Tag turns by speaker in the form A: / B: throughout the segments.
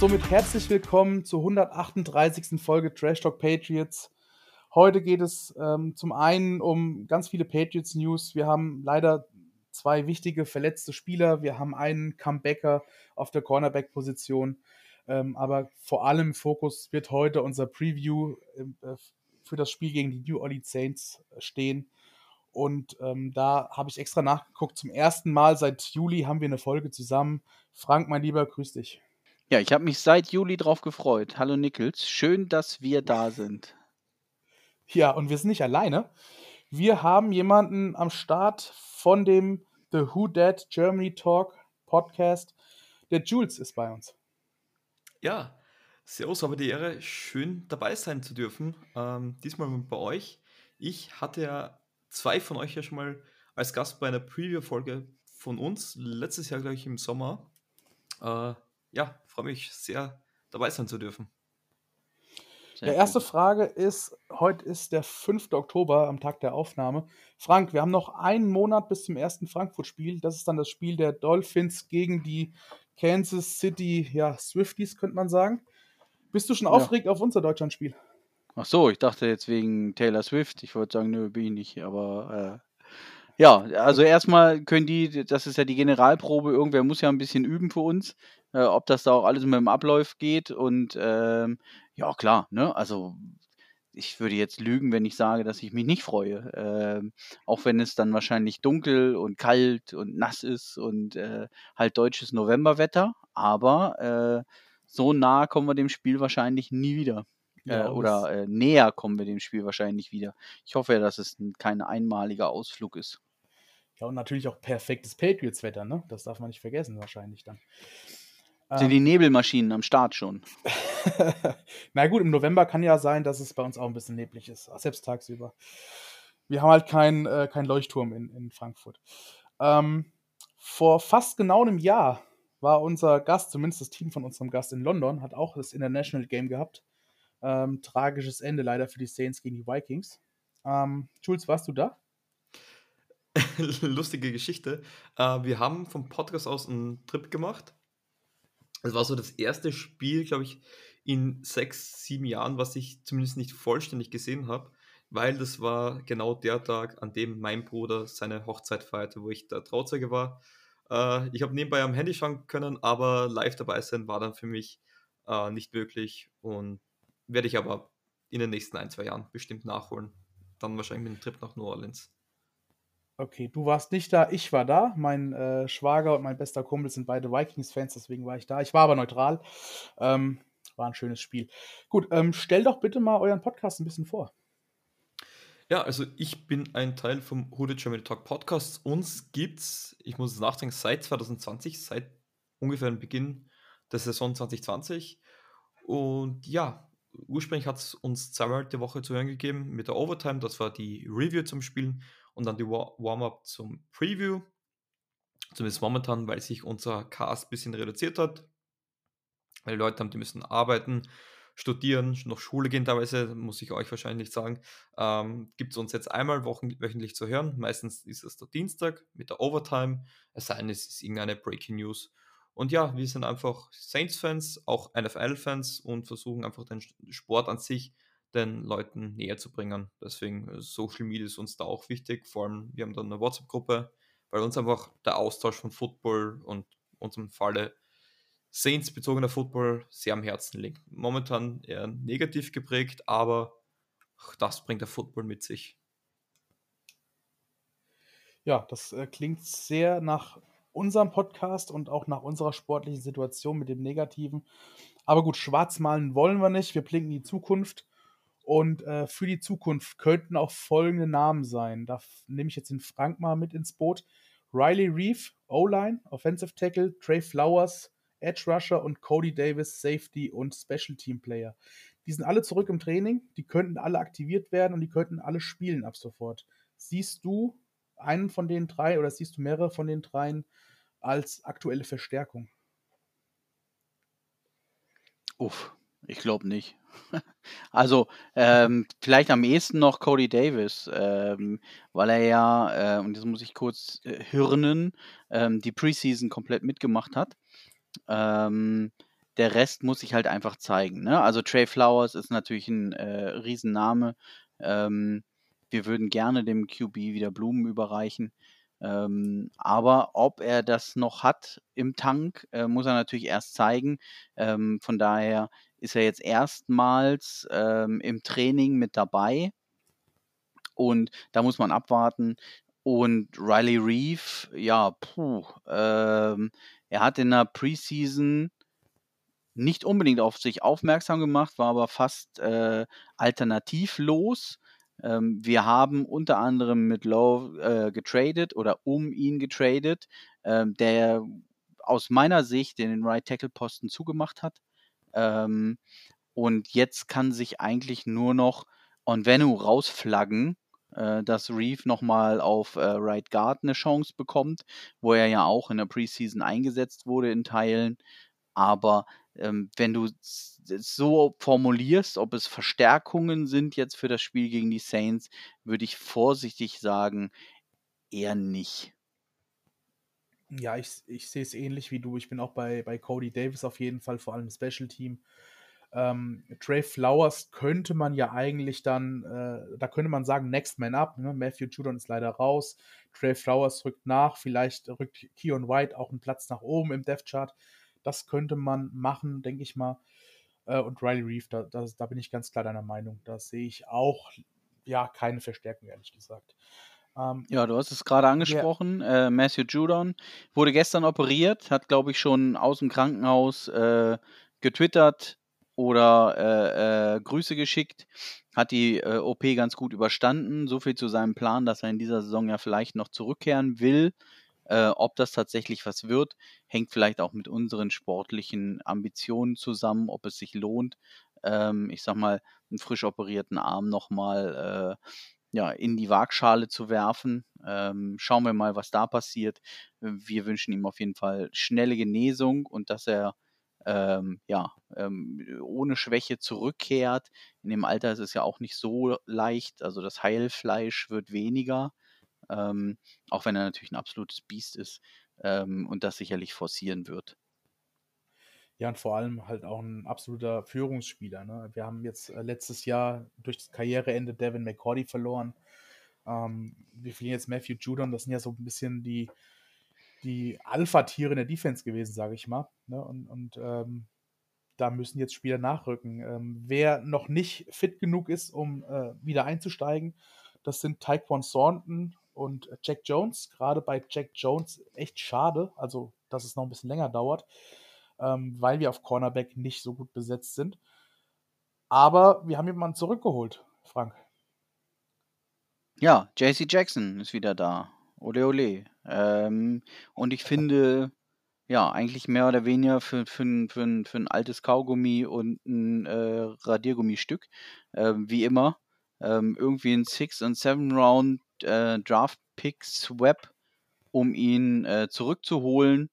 A: somit herzlich willkommen zur 138. Folge Trash Talk Patriots. Heute geht es ähm, zum einen um ganz viele Patriots News. Wir haben leider zwei wichtige verletzte Spieler. Wir haben einen Comebacker auf der Cornerback-Position. Ähm, aber vor allem Fokus wird heute unser Preview äh, für das Spiel gegen die New Orleans Saints stehen. Und ähm, da habe ich extra nachgeguckt. Zum ersten Mal seit Juli haben wir eine Folge zusammen. Frank, mein Lieber, grüß dich.
B: Ja, ich habe mich seit Juli drauf gefreut. Hallo Nickels, schön, dass wir da sind.
A: Ja, und wir sind nicht alleine. Wir haben jemanden am Start von dem The Who Dead Germany Talk Podcast. Der Jules ist bei uns.
C: Ja, Servus, aber die Ehre, schön dabei sein zu dürfen. Ähm, diesmal bei euch. Ich hatte ja zwei von euch ja schon mal als Gast bei einer Preview-Folge von uns, letztes Jahr, glaube ich, im Sommer. Äh, ja, freue mich sehr, dabei sein zu dürfen.
A: Sehr ja, erste Frage ist, heute ist der 5. Oktober am Tag der Aufnahme. Frank, wir haben noch einen Monat bis zum ersten Frankfurt-Spiel. Das ist dann das Spiel der Dolphins gegen die Kansas City ja, Swifties, könnte man sagen. Bist du schon ja. aufgeregt auf unser Deutschlandspiel?
B: Ach so, ich dachte jetzt wegen Taylor Swift. Ich wollte sagen, nö, bin ich nicht. Aber äh, ja, also erstmal können die, das ist ja die Generalprobe, irgendwer muss ja ein bisschen üben für uns, äh, ob das da auch alles mit dem Ablauf geht. Und ähm, ja, klar, ne? Also ich würde jetzt lügen, wenn ich sage, dass ich mich nicht freue. Ähm, auch wenn es dann wahrscheinlich dunkel und kalt und nass ist und äh, halt deutsches Novemberwetter. Aber äh, so nah kommen wir dem Spiel wahrscheinlich nie wieder. Ja, äh, oder äh, näher kommen wir dem Spiel wahrscheinlich wieder. Ich hoffe ja, dass es kein einmaliger Ausflug ist.
A: Ja, und natürlich auch perfektes Patriots-Wetter, ne? Das darf man nicht vergessen, wahrscheinlich dann.
B: Sind ähm, die Nebelmaschinen am Start schon?
A: Na gut, im November kann ja sein, dass es bei uns auch ein bisschen neblig ist, selbst tagsüber. Wir haben halt keinen äh, kein Leuchtturm in, in Frankfurt. Ähm, vor fast genau einem Jahr war unser Gast, zumindest das Team von unserem Gast in London, hat auch das International Game gehabt. Ähm, tragisches Ende leider für die Saints gegen die Vikings. Ähm, Jules, warst du da?
C: lustige Geschichte. Äh, wir haben vom Podcast aus einen Trip gemacht. Es war so das erste Spiel, glaube ich, in sechs, sieben Jahren, was ich zumindest nicht vollständig gesehen habe, weil das war genau der Tag, an dem mein Bruder seine Hochzeit feierte, wo ich der Trauzeuge war. Äh, ich habe nebenbei am Handy schauen können, aber live dabei sein war dann für mich äh, nicht möglich und werde ich aber in den nächsten ein, zwei Jahren bestimmt nachholen. Dann wahrscheinlich mit dem Trip nach New Orleans.
A: Okay, du warst nicht da, ich war da. Mein äh, Schwager und mein bester Kumpel sind beide Vikings-Fans, deswegen war ich da. Ich war aber neutral. Ähm, war ein schönes Spiel. Gut, ähm, stell doch bitte mal euren Podcast ein bisschen vor.
C: Ja, also ich bin ein Teil vom Hooded Germany Talk Podcast. Uns gibt's, ich muss es nachdenken, seit 2020, seit ungefähr dem Beginn der Saison 2020. Und ja, ursprünglich hat es uns zweimal die Woche zu hören gegeben mit der Overtime. Das war die Review zum Spielen und dann die Warm-up zum Preview. Zumindest momentan, weil sich unser Cast ein bisschen reduziert hat. Weil Leute haben, die müssen arbeiten, studieren, noch Schule gehen teilweise, muss ich euch wahrscheinlich sagen. Ähm, Gibt es uns jetzt einmal wochen, wöchentlich zu hören. Meistens ist es der Dienstag mit der Overtime. Es sei denn, es ist irgendeine Breaking News. Und ja, wir sind einfach Saints-Fans, auch NFL-Fans und versuchen einfach den Sport an sich den Leuten näher zu bringen. Deswegen äh, Social Media ist uns da auch wichtig. Vor allem, wir haben dann eine WhatsApp-Gruppe, weil uns einfach der Austausch von Football und unserem Falle Saints bezogener Football sehr am Herzen liegt. Momentan eher negativ geprägt, aber das bringt der Football mit sich.
A: Ja, das äh, klingt sehr nach unserem Podcast und auch nach unserer sportlichen Situation mit dem Negativen. Aber gut, schwarz malen wollen wir nicht. Wir blinken die Zukunft. Und äh, für die Zukunft könnten auch folgende Namen sein. Da nehme ich jetzt den Frank mal mit ins Boot. Riley Reeve, O-Line, Offensive Tackle, Trey Flowers, Edge Rusher und Cody Davis, Safety und Special Team Player. Die sind alle zurück im Training, die könnten alle aktiviert werden und die könnten alle spielen ab sofort. Siehst du einen von den drei oder siehst du mehrere von den dreien als aktuelle Verstärkung?
B: Uff, ich glaube nicht. Also, ähm, vielleicht am ehesten noch Cody Davis, ähm, weil er ja, äh, und das muss ich kurz äh, hirnen, ähm, die Preseason komplett mitgemacht hat. Ähm, der Rest muss sich halt einfach zeigen. Ne? Also Trey Flowers ist natürlich ein äh, Riesenname. Ähm, wir würden gerne dem QB wieder Blumen überreichen. Ähm, aber ob er das noch hat im Tank, äh, muss er natürlich erst zeigen. Ähm, von daher ist er jetzt erstmals ähm, im Training mit dabei. Und da muss man abwarten. Und Riley Reeve, ja, puh, ähm, er hat in der Preseason nicht unbedingt auf sich aufmerksam gemacht, war aber fast äh, alternativlos. Ähm, wir haben unter anderem mit Lowe äh, getradet oder um ihn getradet, ähm, der aus meiner Sicht den Right Tackle Posten zugemacht hat. Ähm, und jetzt kann sich eigentlich nur noch Onvenu rausflaggen, äh, dass Reeve nochmal auf äh, Right Guard eine Chance bekommt, wo er ja auch in der Preseason eingesetzt wurde in Teilen. Aber ähm, wenn du es so formulierst, ob es Verstärkungen sind jetzt für das Spiel gegen die Saints, würde ich vorsichtig sagen, eher nicht.
A: Ja, ich, ich sehe es ähnlich wie du. Ich bin auch bei, bei Cody Davis auf jeden Fall, vor allem Special Team. Ähm, Trey Flowers könnte man ja eigentlich dann, äh, da könnte man sagen, Next Man Up. Ne? Matthew Judon ist leider raus. Trey Flowers rückt nach. Vielleicht rückt Keon White auch einen Platz nach oben im Death Chart. Das könnte man machen, denke ich mal. Äh, und Riley Reeve, da, da, da, bin ich ganz klar deiner Meinung. Da sehe ich auch ja keine Verstärkung, ehrlich gesagt.
B: Ähm, ja, du hast es gerade angesprochen. Ja. Äh, Matthew Judon wurde gestern operiert, hat, glaube ich, schon aus dem Krankenhaus äh, getwittert oder äh, äh, Grüße geschickt. Hat die äh, OP ganz gut überstanden. So viel zu seinem Plan, dass er in dieser Saison ja vielleicht noch zurückkehren will. Äh, ob das tatsächlich was wird, hängt vielleicht auch mit unseren sportlichen Ambitionen zusammen, ob es sich lohnt, ähm, ich sag mal, einen frisch operierten Arm nochmal äh, ja, in die Waagschale zu werfen. Ähm, schauen wir mal, was da passiert. Wir wünschen ihm auf jeden Fall schnelle Genesung und dass er ähm, ja, ähm, ohne Schwäche zurückkehrt. In dem Alter ist es ja auch nicht so leicht. Also das Heilfleisch wird weniger. Ähm, auch wenn er natürlich ein absolutes Biest ist ähm, und das sicherlich forcieren wird.
A: Ja, und vor allem halt auch ein absoluter Führungsspieler. Ne? Wir haben jetzt äh, letztes Jahr durch das Karriereende Devin McCordy verloren. Ähm, wir verlieren jetzt Matthew Judon. Das sind ja so ein bisschen die, die Alpha-Tiere in der Defense gewesen, sage ich mal. Ne? Und, und ähm, da müssen jetzt Spieler nachrücken. Ähm, wer noch nicht fit genug ist, um äh, wieder einzusteigen, das sind Taekwon Thornton und Jack Jones. Gerade bei Jack Jones echt schade, also dass es noch ein bisschen länger dauert, ähm, weil wir auf Cornerback nicht so gut besetzt sind. Aber wir haben jemanden zurückgeholt, Frank.
B: Ja, JC Jackson ist wieder da. Ole ole. Ähm, und ich finde, ja, eigentlich mehr oder weniger für, für, für, für ein altes Kaugummi und ein äh, Radiergummistück, äh, wie immer. Ähm, irgendwie ein Six- und Seven-Round äh, um ihn äh, zurückzuholen.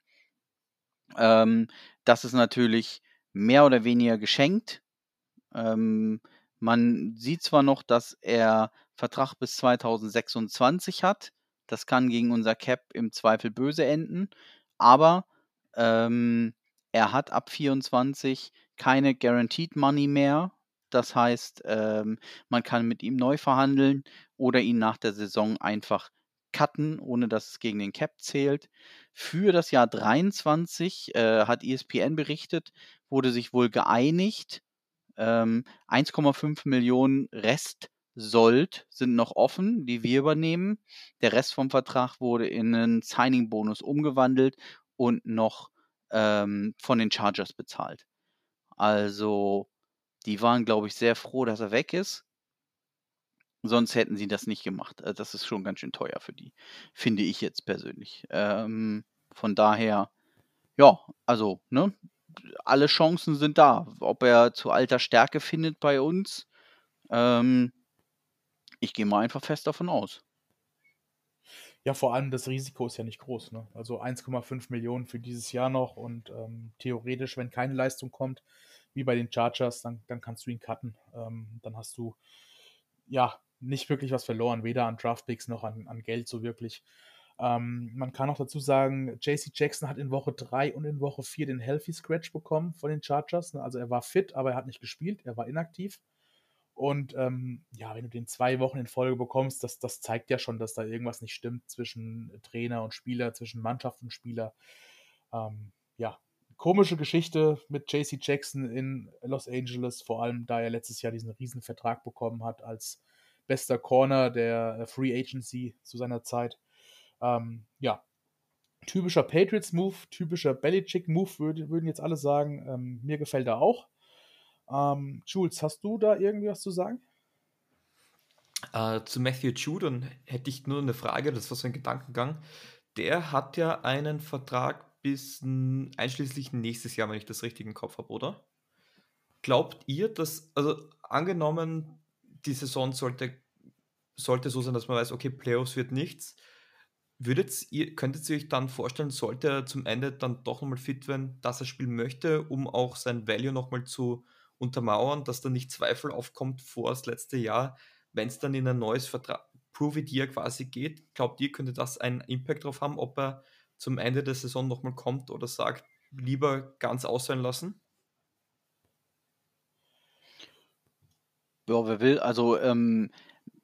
B: Ähm, das ist natürlich mehr oder weniger geschenkt. Ähm, man sieht zwar noch, dass er Vertrag bis 2026 hat. Das kann gegen unser Cap im Zweifel böse enden. Aber ähm, er hat ab 24 keine Guaranteed Money mehr. Das heißt, ähm, man kann mit ihm neu verhandeln oder ihn nach der Saison einfach cutten, ohne dass es gegen den Cap zählt. Für das Jahr 23 äh, hat ESPN berichtet, wurde sich wohl geeinigt. Ähm, 1,5 Millionen Rest Sold sind noch offen, die wir übernehmen. Der Rest vom Vertrag wurde in einen Signing-Bonus umgewandelt und noch ähm, von den Chargers bezahlt. Also, die waren, glaube ich, sehr froh, dass er weg ist. Sonst hätten sie das nicht gemacht. Also das ist schon ganz schön teuer für die, finde ich jetzt persönlich. Ähm, von daher, ja, also, ne, alle Chancen sind da. Ob er zu alter Stärke findet bei uns, ähm, ich gehe mal einfach fest davon aus.
A: Ja, vor allem das Risiko ist ja nicht groß. Ne? Also 1,5 Millionen für dieses Jahr noch und ähm, theoretisch, wenn keine Leistung kommt, wie bei den Chargers, dann, dann kannst du ihn cutten. Ähm, dann hast du ja nicht wirklich was verloren, weder an Draftpicks noch an, an Geld so wirklich. Ähm, man kann auch dazu sagen, JC Jackson hat in Woche 3 und in Woche 4 den Healthy Scratch bekommen von den Chargers. Ne? Also er war fit, aber er hat nicht gespielt, er war inaktiv. Und ähm, ja, wenn du den zwei Wochen in Folge bekommst, das, das zeigt ja schon, dass da irgendwas nicht stimmt zwischen Trainer und Spieler, zwischen Mannschaft und Spieler. Ähm, ja, komische Geschichte mit JC Jackson in Los Angeles, vor allem da er letztes Jahr diesen riesen Vertrag bekommen hat als bester Corner der äh, Free Agency zu seiner Zeit. Ähm, ja, typischer Patriots-Move, typischer Belichick-Move, würd, würden jetzt alle sagen. Ähm, mir gefällt er auch. Ähm, Jules, hast du da irgendwie was zu sagen?
C: Äh, zu Matthew Judon hätte ich nur eine Frage, das war so ein Gedankengang. Der hat ja einen Vertrag bis einschließlich nächstes Jahr, wenn ich das richtig im Kopf habe, oder? Glaubt ihr, dass, also angenommen, die Saison sollte, sollte so sein, dass man weiß, okay, Playoffs wird nichts, Würdet ihr, könntet ihr euch dann vorstellen, sollte er zum Ende dann doch nochmal fit werden, dass er spielen möchte, um auch sein Value nochmal zu untermauern, dass da nicht Zweifel aufkommt vor das letzte Jahr, wenn es dann in ein neues Vertrag, Prove It Year quasi geht? Glaubt ihr, könnte das einen Impact drauf haben, ob er zum Ende der Saison nochmal kommt oder sagt, lieber ganz ausfallen lassen?
B: Ja, wer will. Also, ähm,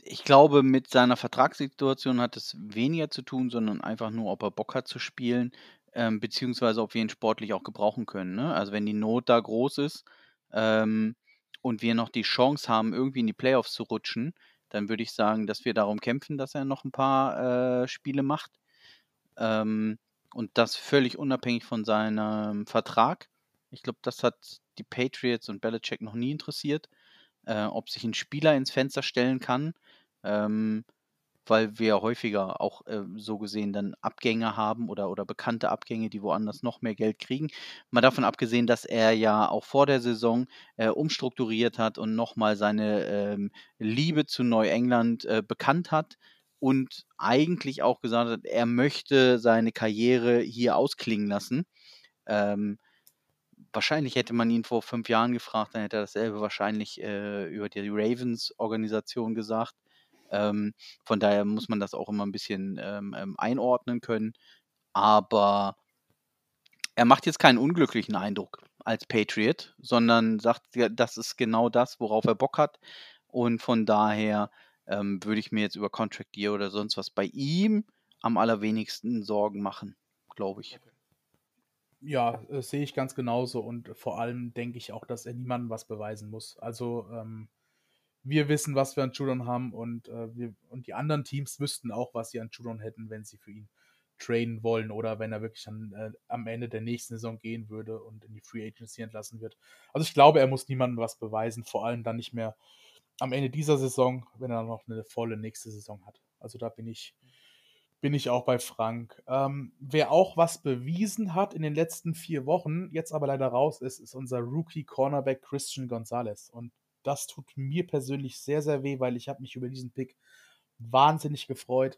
B: ich glaube, mit seiner Vertragssituation hat es weniger zu tun, sondern einfach nur, ob er Bock hat zu spielen, ähm, beziehungsweise ob wir ihn sportlich auch gebrauchen können. Ne? Also wenn die Not da groß ist ähm, und wir noch die Chance haben, irgendwie in die Playoffs zu rutschen, dann würde ich sagen, dass wir darum kämpfen, dass er noch ein paar äh, Spiele macht. Ähm, und das völlig unabhängig von seinem Vertrag. Ich glaube, das hat die Patriots und Belichick noch nie interessiert äh, ob sich ein Spieler ins Fenster stellen kann, ähm, weil wir häufiger auch äh, so gesehen dann Abgänge haben oder, oder bekannte Abgänge, die woanders noch mehr Geld kriegen. Mal davon abgesehen, dass er ja auch vor der Saison äh, umstrukturiert hat und nochmal seine ähm, Liebe zu Neuengland äh, bekannt hat und eigentlich auch gesagt hat, er möchte seine Karriere hier ausklingen lassen. Ähm, wahrscheinlich hätte man ihn vor fünf Jahren gefragt, dann hätte er dasselbe wahrscheinlich äh, über die Ravens-Organisation gesagt. Ähm, von daher muss man das auch immer ein bisschen ähm, ähm, einordnen können. Aber er macht jetzt keinen unglücklichen Eindruck als Patriot, sondern sagt, das ist genau das, worauf er Bock hat. Und von daher ähm, würde ich mir jetzt über Contract Year oder sonst was bei ihm am allerwenigsten Sorgen machen, glaube ich. Okay.
A: Ja, äh, sehe ich ganz genauso und vor allem denke ich auch, dass er niemandem was beweisen muss. Also ähm, wir wissen, was wir an Judon haben und, äh, wir, und die anderen Teams wüssten auch, was sie an Judon hätten, wenn sie für ihn trainen wollen oder wenn er wirklich an, äh, am Ende der nächsten Saison gehen würde und in die Free Agency entlassen wird. Also ich glaube, er muss niemandem was beweisen, vor allem dann nicht mehr am Ende dieser Saison, wenn er noch eine volle nächste Saison hat. Also da bin ich bin ich auch bei Frank. Ähm, wer auch was bewiesen hat in den letzten vier Wochen, jetzt aber leider raus ist, ist unser Rookie-Cornerback Christian Gonzalez. Und das tut mir persönlich sehr, sehr weh, weil ich habe mich über diesen Pick wahnsinnig gefreut.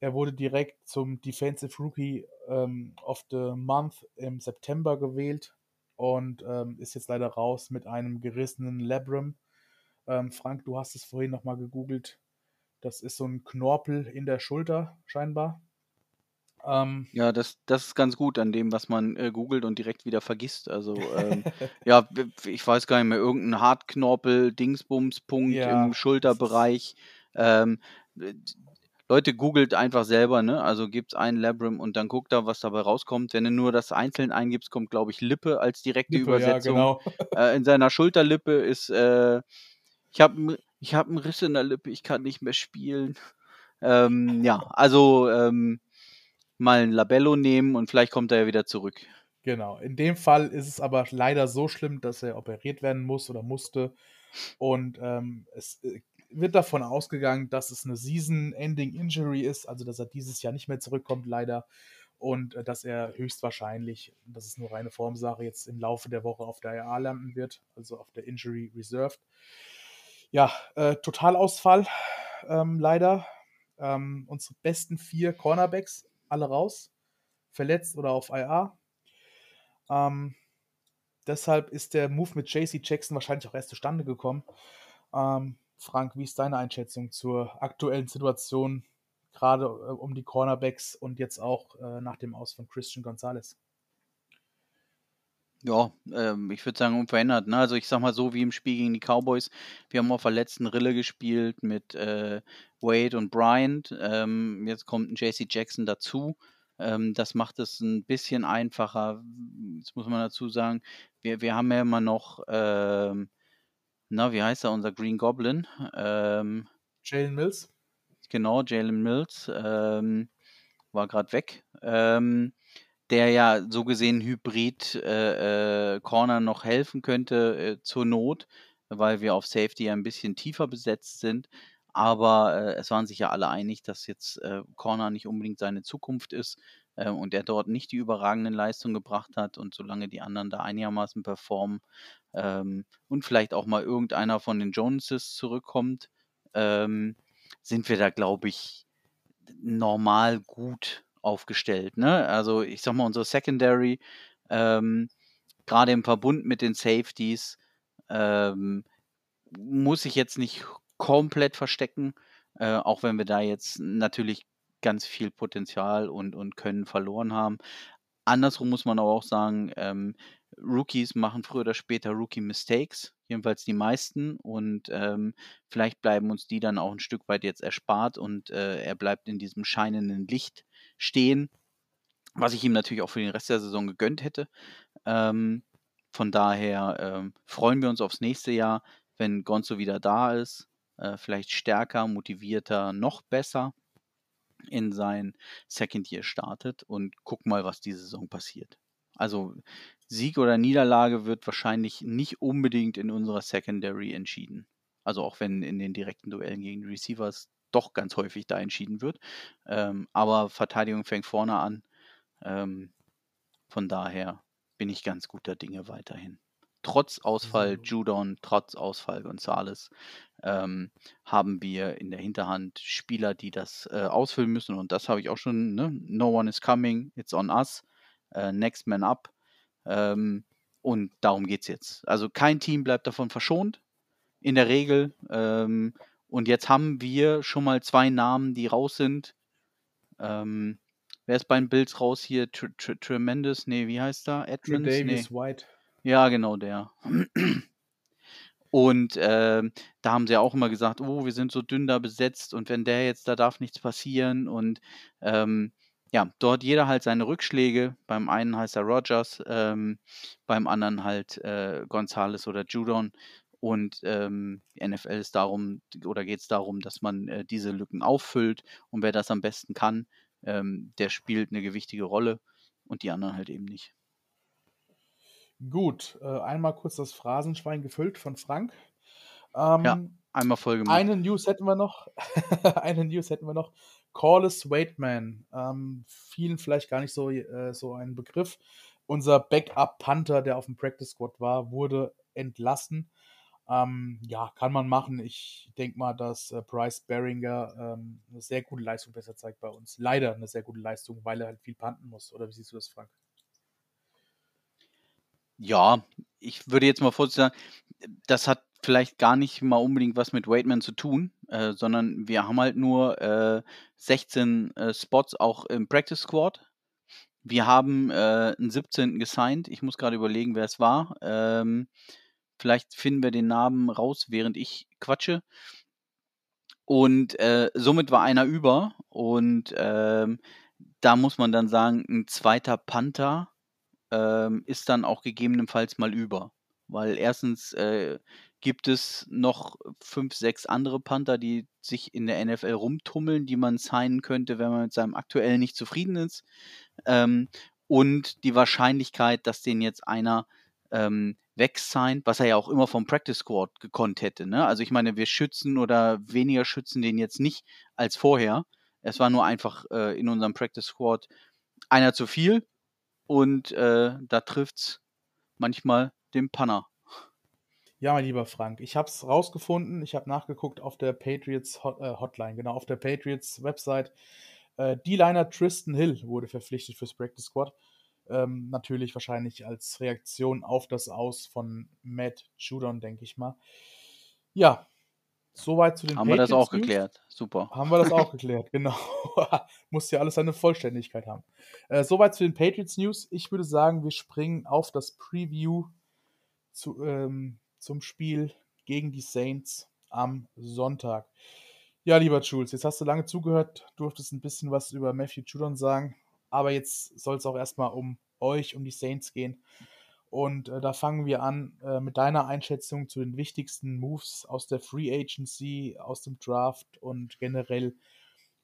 A: Er wurde direkt zum Defensive Rookie ähm, of the Month im September gewählt und ähm, ist jetzt leider raus mit einem gerissenen Labrum. Ähm, Frank, du hast es vorhin nochmal gegoogelt. Das ist so ein Knorpel in der Schulter, scheinbar.
B: Ähm, ja, das, das ist ganz gut an dem, was man äh, googelt und direkt wieder vergisst. Also, ähm, ja, ich weiß gar nicht mehr, irgendein Hartknorpel, Dingsbums-Punkt ja. im Schulterbereich. Ähm, Leute, googelt einfach selber, ne? Also gibt's ein Labrum und dann guckt da, was dabei rauskommt. Wenn du nur das einzeln eingibst, kommt, glaube ich, Lippe als direkte Lippe, Übersetzung. Ja, genau. äh, in seiner Schulterlippe ist, äh, ich habe ich habe einen Riss in der Lippe, ich kann nicht mehr spielen. Ähm, ja, also ähm, mal ein Labello nehmen und vielleicht kommt er ja wieder zurück.
A: Genau. In dem Fall ist es aber leider so schlimm, dass er operiert werden muss oder musste. Und ähm, es äh, wird davon ausgegangen, dass es eine Season-Ending-Injury ist, also dass er dieses Jahr nicht mehr zurückkommt, leider. Und äh, dass er höchstwahrscheinlich, das ist nur reine Formsache, jetzt im Laufe der Woche auf der RA landen wird, also auf der Injury Reserved ja, äh, Totalausfall, ähm, leider. Ähm, unsere besten vier Cornerbacks alle raus, verletzt oder auf IA. Ähm, deshalb ist der Move mit JC Jackson wahrscheinlich auch erst zustande gekommen. Ähm, Frank, wie ist deine Einschätzung zur aktuellen Situation gerade äh, um die Cornerbacks und jetzt auch äh, nach dem Aus von Christian Gonzalez.
B: Ja, ähm, ich würde sagen unverändert, ne? Also, ich sage mal so wie im Spiel gegen die Cowboys, wir haben auf der letzten Rille gespielt mit, äh, Wade und Bryant. Ähm, jetzt kommt 'n J.C. Jackson dazu. Ähm, das macht es ein bisschen einfacher. Jetzt muss man dazu sagen, wir wir haben ja immer noch, ähm na, wie heißt er, unser Green Goblin? Ähm
A: Jalen Mills?
B: Genau, Jalen Mills, ähm, war gerade weg. Ähm der ja so gesehen Hybrid äh, äh, Corner noch helfen könnte äh, zur Not, weil wir auf Safety ja ein bisschen tiefer besetzt sind. Aber äh, es waren sich ja alle einig, dass jetzt Corner nicht unbedingt seine Zukunft ist und er dort nicht die überragenden Leistungen gebracht hat. Und solange die anderen da einigermaßen performen ähm, und vielleicht auch mal irgendeiner von den Joneses zurückkommt, ähm, sind wir da, glaube ich, normal gut aufgestellt. Ne? Also ich sag mal, unsere Secondary, ähm, gerade im Verbund mit den Safeties, ähm, muss ich jetzt nicht komplett verstecken, äh, auch wenn wir da jetzt natürlich ganz viel Potenzial und, und Können verloren haben. Andersrum muss man aber auch sagen, ähm, Rookies machen früher oder später Rookie-Mistakes, jedenfalls die meisten. Und ähm, vielleicht bleiben uns die dann auch ein Stück weit jetzt erspart und äh, er bleibt in diesem scheinenden Licht stehen, was ich ihm natürlich auch für den Rest der Saison gegönnt hätte. Ähm, von daher ähm, freuen wir uns aufs nächste Jahr, wenn Gonzo wieder da ist. Äh, vielleicht stärker, motivierter, noch besser in sein Second Year startet und gucken mal, was diese Saison passiert. Also Sieg oder Niederlage wird wahrscheinlich nicht unbedingt in unserer Secondary entschieden. Also auch wenn in den direkten Duellen gegen die Receivers doch ganz häufig da entschieden wird. Ähm, aber Verteidigung fängt vorne an. Ähm, von daher bin ich ganz guter Dinge weiterhin. Trotz Ausfall. Judon, trotz Ausfall Gonzales, ähm, haben wir in der Hinterhand Spieler, die das äh, ausfüllen müssen. Und das habe ich auch schon. Ne? No one is coming, it's on us. Äh, next man up. Ähm, und darum geht es jetzt. Also kein Team bleibt davon verschont. In der Regel. Und jetzt haben wir schon mal zwei Namen, die raus sind. Ähm, wer ist bei den Bills raus hier? Tr Tr Tremendous? Nee, wie heißt er?
A: Edmonds? Davis nee. White.
B: Ja, genau, der. Und äh, da haben sie auch immer gesagt, oh, wir sind so dünn da besetzt und wenn der jetzt, da darf nichts passieren. Und ähm, ja, dort jeder halt seine Rückschläge. Beim einen heißt er Rogers, ähm, beim anderen halt äh, Gonzales oder Judon. Und ähm, die NFL ist darum, oder geht es darum, dass man äh, diese Lücken auffüllt. Und wer das am besten kann, ähm, der spielt eine gewichtige Rolle und die anderen halt eben nicht.
A: Gut, äh, einmal kurz das Phrasenschwein gefüllt von Frank.
B: Ähm, ja, einmal voll
A: gemacht. Eine News hätten wir noch. eine News hätten wir noch. Corliss Waitman. Ähm, vielen vielleicht gar nicht so, äh, so ein Begriff. Unser Backup-Panther, der auf dem Practice Squad war, wurde entlassen. Ähm, ja, kann man machen. Ich denke mal, dass äh, Bryce Beringer ähm, eine sehr gute Leistung besser zeigt bei uns. Leider eine sehr gute Leistung, weil er halt viel panten muss. Oder wie siehst du das, Frank?
B: Ja, ich würde jetzt mal vorstellen, das hat vielleicht gar nicht mal unbedingt was mit Waitman zu tun, äh, sondern wir haben halt nur äh, 16 äh, Spots auch im Practice Squad. Wir haben äh, einen 17. gesigned. Ich muss gerade überlegen, wer es war. Ähm, Vielleicht finden wir den Namen raus, während ich quatsche. Und äh, somit war einer über. Und ähm, da muss man dann sagen, ein zweiter Panther ähm, ist dann auch gegebenenfalls mal über. Weil erstens äh, gibt es noch fünf, sechs andere Panther, die sich in der NFL rumtummeln, die man signen könnte, wenn man mit seinem aktuellen nicht zufrieden ist. Ähm, und die Wahrscheinlichkeit, dass den jetzt einer ähm, weg sein, was er ja auch immer vom Practice Squad gekonnt hätte. Ne? Also ich meine, wir schützen oder weniger schützen den jetzt nicht als vorher. Es war nur einfach äh, in unserem Practice Squad einer zu viel und äh, da es manchmal den Panner.
A: Ja, mein lieber Frank, ich habe es rausgefunden. Ich habe nachgeguckt auf der Patriots äh, Hotline, genau, auf der Patriots Website. Äh, D-Liner Tristan Hill wurde verpflichtet fürs Practice Squad. Ähm, natürlich wahrscheinlich als Reaktion auf das Aus von Matt Judon, denke ich mal. Ja, Soweit zu den
B: Haben wir das auch
A: Patriots News.
B: geklärt. Super.
A: Haben wir das auch geklärt, genau. Muss ja alles seine Vollständigkeit haben. Äh, soweit zu den Patriots News. Ich würde sagen, wir springen auf das Preview zu, ähm, zum Spiel gegen die Saints am Sonntag. Ja, lieber Jules, jetzt hast du lange zugehört, durftest ein bisschen was über Matthew Judon sagen, aber jetzt soll es auch erstmal um euch, um die Saints gehen. Und äh, da fangen wir an äh, mit deiner Einschätzung zu den wichtigsten Moves aus der Free Agency, aus dem Draft und generell.